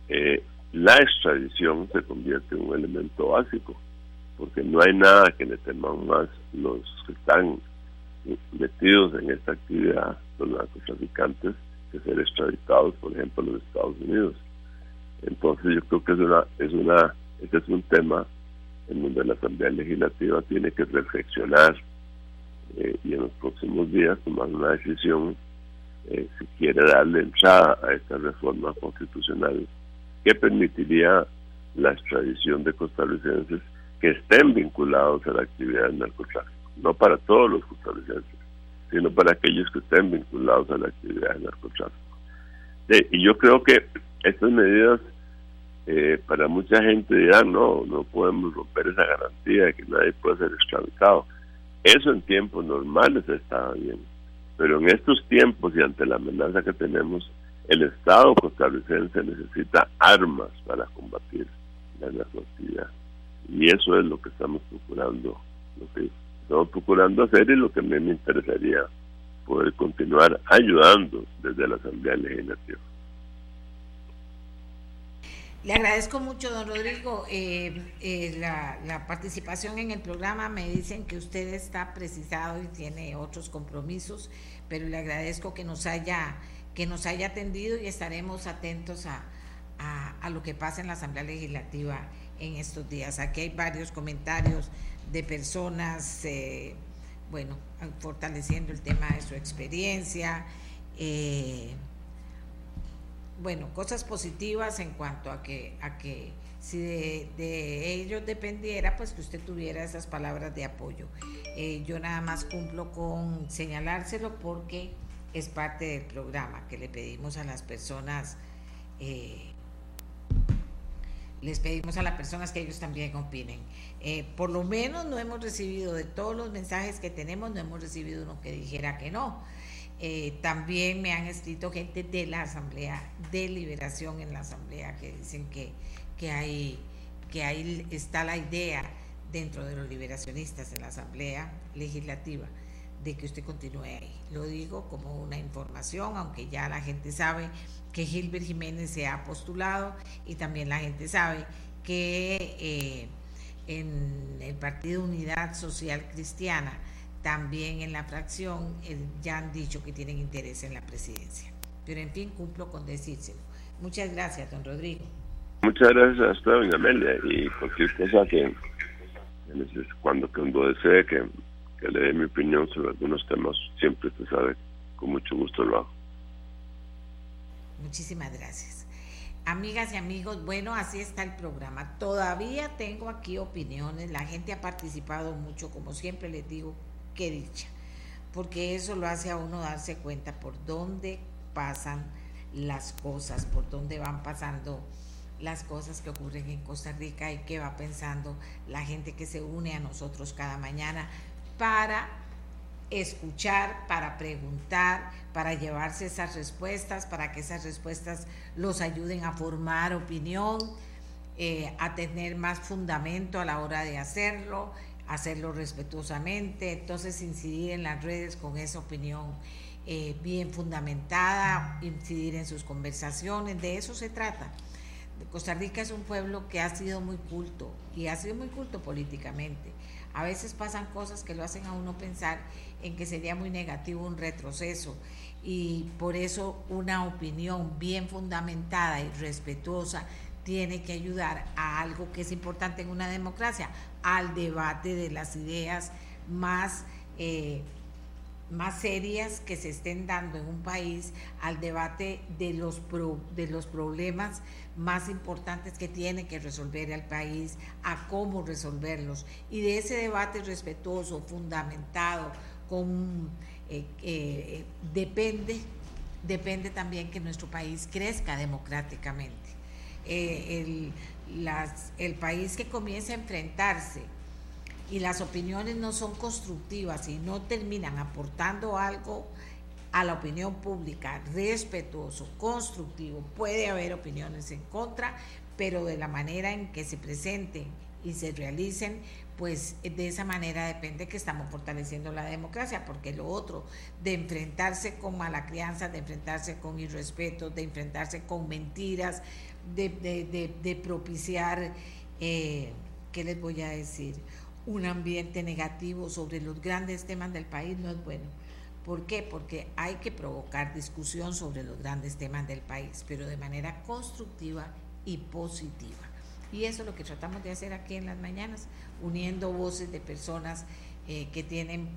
Speaker 9: eh, la extradición se convierte en un elemento básico, porque no hay nada que le teman más los que están metidos en esta actividad, los narcotraficantes, que ser extraditados, por ejemplo, a los Estados Unidos. Entonces yo creo que es una, es una, este es un tema en donde la Asamblea Legislativa tiene que reflexionar eh, y en los próximos días tomar una decisión eh, si quiere darle entrada a esta reforma constitucional que permitiría la extradición de costarricenses que estén vinculados a la actividad del narcotráfico, no para todos los costarricenses, sino para aquellos que estén vinculados a la actividad del narcotráfico. y yo creo que estas medidas eh, para mucha gente dirán, no, no podemos romper esa garantía de que nadie puede ser extraditado. Eso en tiempos normales estaba bien, pero en estos tiempos y ante la amenaza que tenemos, el Estado costarricense necesita armas para combatir la narcoactividad. Y eso es lo que estamos procurando, lo que estamos procurando hacer y lo que a mí me interesaría poder continuar ayudando desde la Asamblea Legislativa.
Speaker 2: Le agradezco mucho, don Rodrigo, eh, eh, la, participación en el programa. Me dicen que usted está precisado y tiene otros compromisos, pero le agradezco que nos haya, que nos haya atendido y estaremos atentos a, lo que pasa en la Asamblea Legislativa en estos días. Aquí hay varios comentarios de personas, eh, bueno, fortaleciendo el tema de su experiencia bueno, cosas positivas en cuanto a que, a que si de, ellos dependiera, pues que usted tuviera esas palabras de apoyo. Eh, yo nada más cumplo con señalárselo porque es parte del programa que le pedimos a las personas, eh, les pedimos a las personas que ellos también opinen. Eh, por lo menos no hemos recibido de todos los mensajes que tenemos, no hemos recibido uno que dijera que no eh, también me han escrito gente de la Asamblea, de Liberación en la Asamblea, que dicen que, que, hay, que ahí está la idea dentro de los liberacionistas en la Asamblea Legislativa de que usted continúe ahí. Lo digo como una información, aunque ya la gente sabe que Gilbert Jiménez se ha postulado y también la gente sabe que eh, en el Partido Unidad Social Cristiana, también en la fracción eh, ya han dicho que tienen interés en la presidencia. Pero en fin, cumplo con decírselo. Muchas gracias, don Rodrigo.
Speaker 9: Muchas gracias a usted, doña Amelia, y cualquier cosa que, cuando, cuando desee que, que le dé mi opinión sobre algunos temas, siempre usted sabe, con mucho gusto lo hago.
Speaker 2: Muchísimas gracias. Amigas y amigos, bueno, así está el programa. Todavía tengo aquí opiniones, la gente ha participado mucho, como siempre les digo, qué dicha, porque eso lo hace a uno darse cuenta por dónde pasan las cosas, por dónde van pasando las cosas que ocurren en Costa Rica y qué va pensando la gente que se une a nosotros cada mañana para escuchar, para preguntar, para llevarse esas respuestas, para que esas respuestas los ayuden a formar opinión, eh, a tener más fundamento a la hora de hacerlo, hacerlo respetuosamente, entonces incidir en las redes con esa opinión eh, bien fundamentada, incidir en sus conversaciones, de eso se trata. Costa Rica es un pueblo que ha sido muy culto y ha sido muy culto políticamente. A veces pasan cosas que lo hacen a uno pensar en que sería muy negativo un retroceso y por eso una opinión bien fundamentada y respetuosa tiene que ayudar a algo que es importante en una democracia, al debate de las ideas más, eh, más serias que se estén dando en un país, al debate de los, de los problemas más importantes que tiene que resolver el país, a cómo resolverlos. Y de ese debate respetuoso, fundamentado, eh, eh, depende, depende también que nuestro país crezca democráticamente. Eh, el, el país que comienza a enfrentarse y las opiniones no son constructivas y no terminan aportando algo a la opinión pública respetuoso, constructivo, puede haber opiniones en contra, pero de la manera en que se presenten y se realicen, pues de esa manera depende que estamos fortaleciendo la democracia, porque lo otro, de enfrentarse con mala crianza, de enfrentarse con irrespeto, de enfrentarse con mentiras, de, propiciar, eh, ¿qué les voy a decir? Un ambiente negativo sobre los grandes temas del país no es bueno. ¿Por qué? Porque hay que provocar discusión sobre los grandes temas del país, pero de manera constructiva y positiva. Y eso es lo que tratamos de hacer aquí en las mañanas, uniendo voces de personas eh, que tienen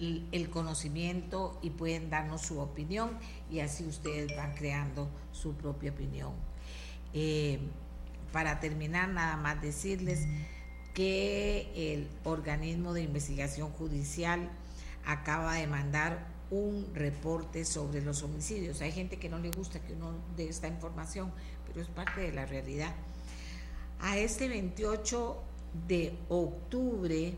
Speaker 2: el conocimiento y pueden darnos su opinión y así ustedes van creando su propia opinión. Eh, para terminar, nada más decirles que el organismo de investigación judicial acaba de mandar un reporte sobre los homicidios. Hay gente que no le gusta que uno dé esta información, pero es parte de la realidad. A este 28 de octubre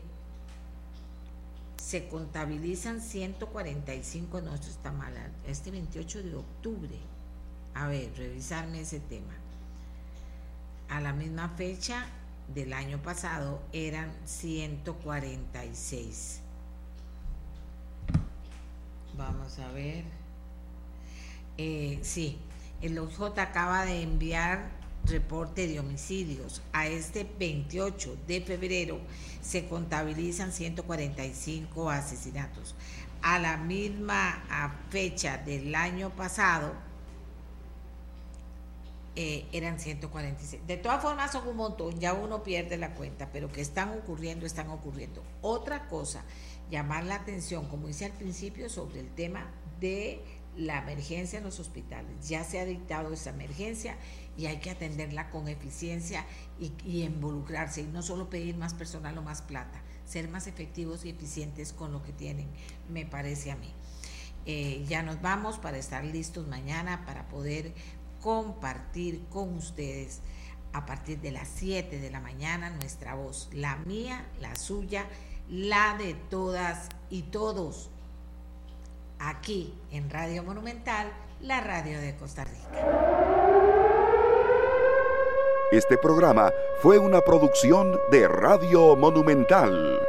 Speaker 2: se contabilizan 145, no, esto está mal, este 28 de octubre. A ver, revisarme ese tema. A la misma fecha del año pasado eran 146. Vamos a ver. Eh, sí, el OJ acaba de enviar reporte de homicidios. A este 28 de febrero se contabilizan 145 asesinatos. A la misma fecha del año pasado eh, eran 146. De todas formas son un montón, ya uno pierde la cuenta, pero que están ocurriendo, están ocurriendo. Otra cosa, llamar la atención, como dice al principio, sobre el tema de la emergencia en los hospitales. Ya se ha dictado esa emergencia y hay que atenderla con eficiencia y, involucrarse y no solo pedir más personal o más plata, ser más efectivos y eficientes con lo que tienen, me parece a mí. Eh, ya nos vamos para estar listos mañana para poder compartir con ustedes a partir de las 7 de la mañana nuestra voz, la mía, la suya, la de todas y todos, aquí en Radio Monumental, la radio de Costa Rica.
Speaker 1: Este programa fue una producción de Radio Monumental.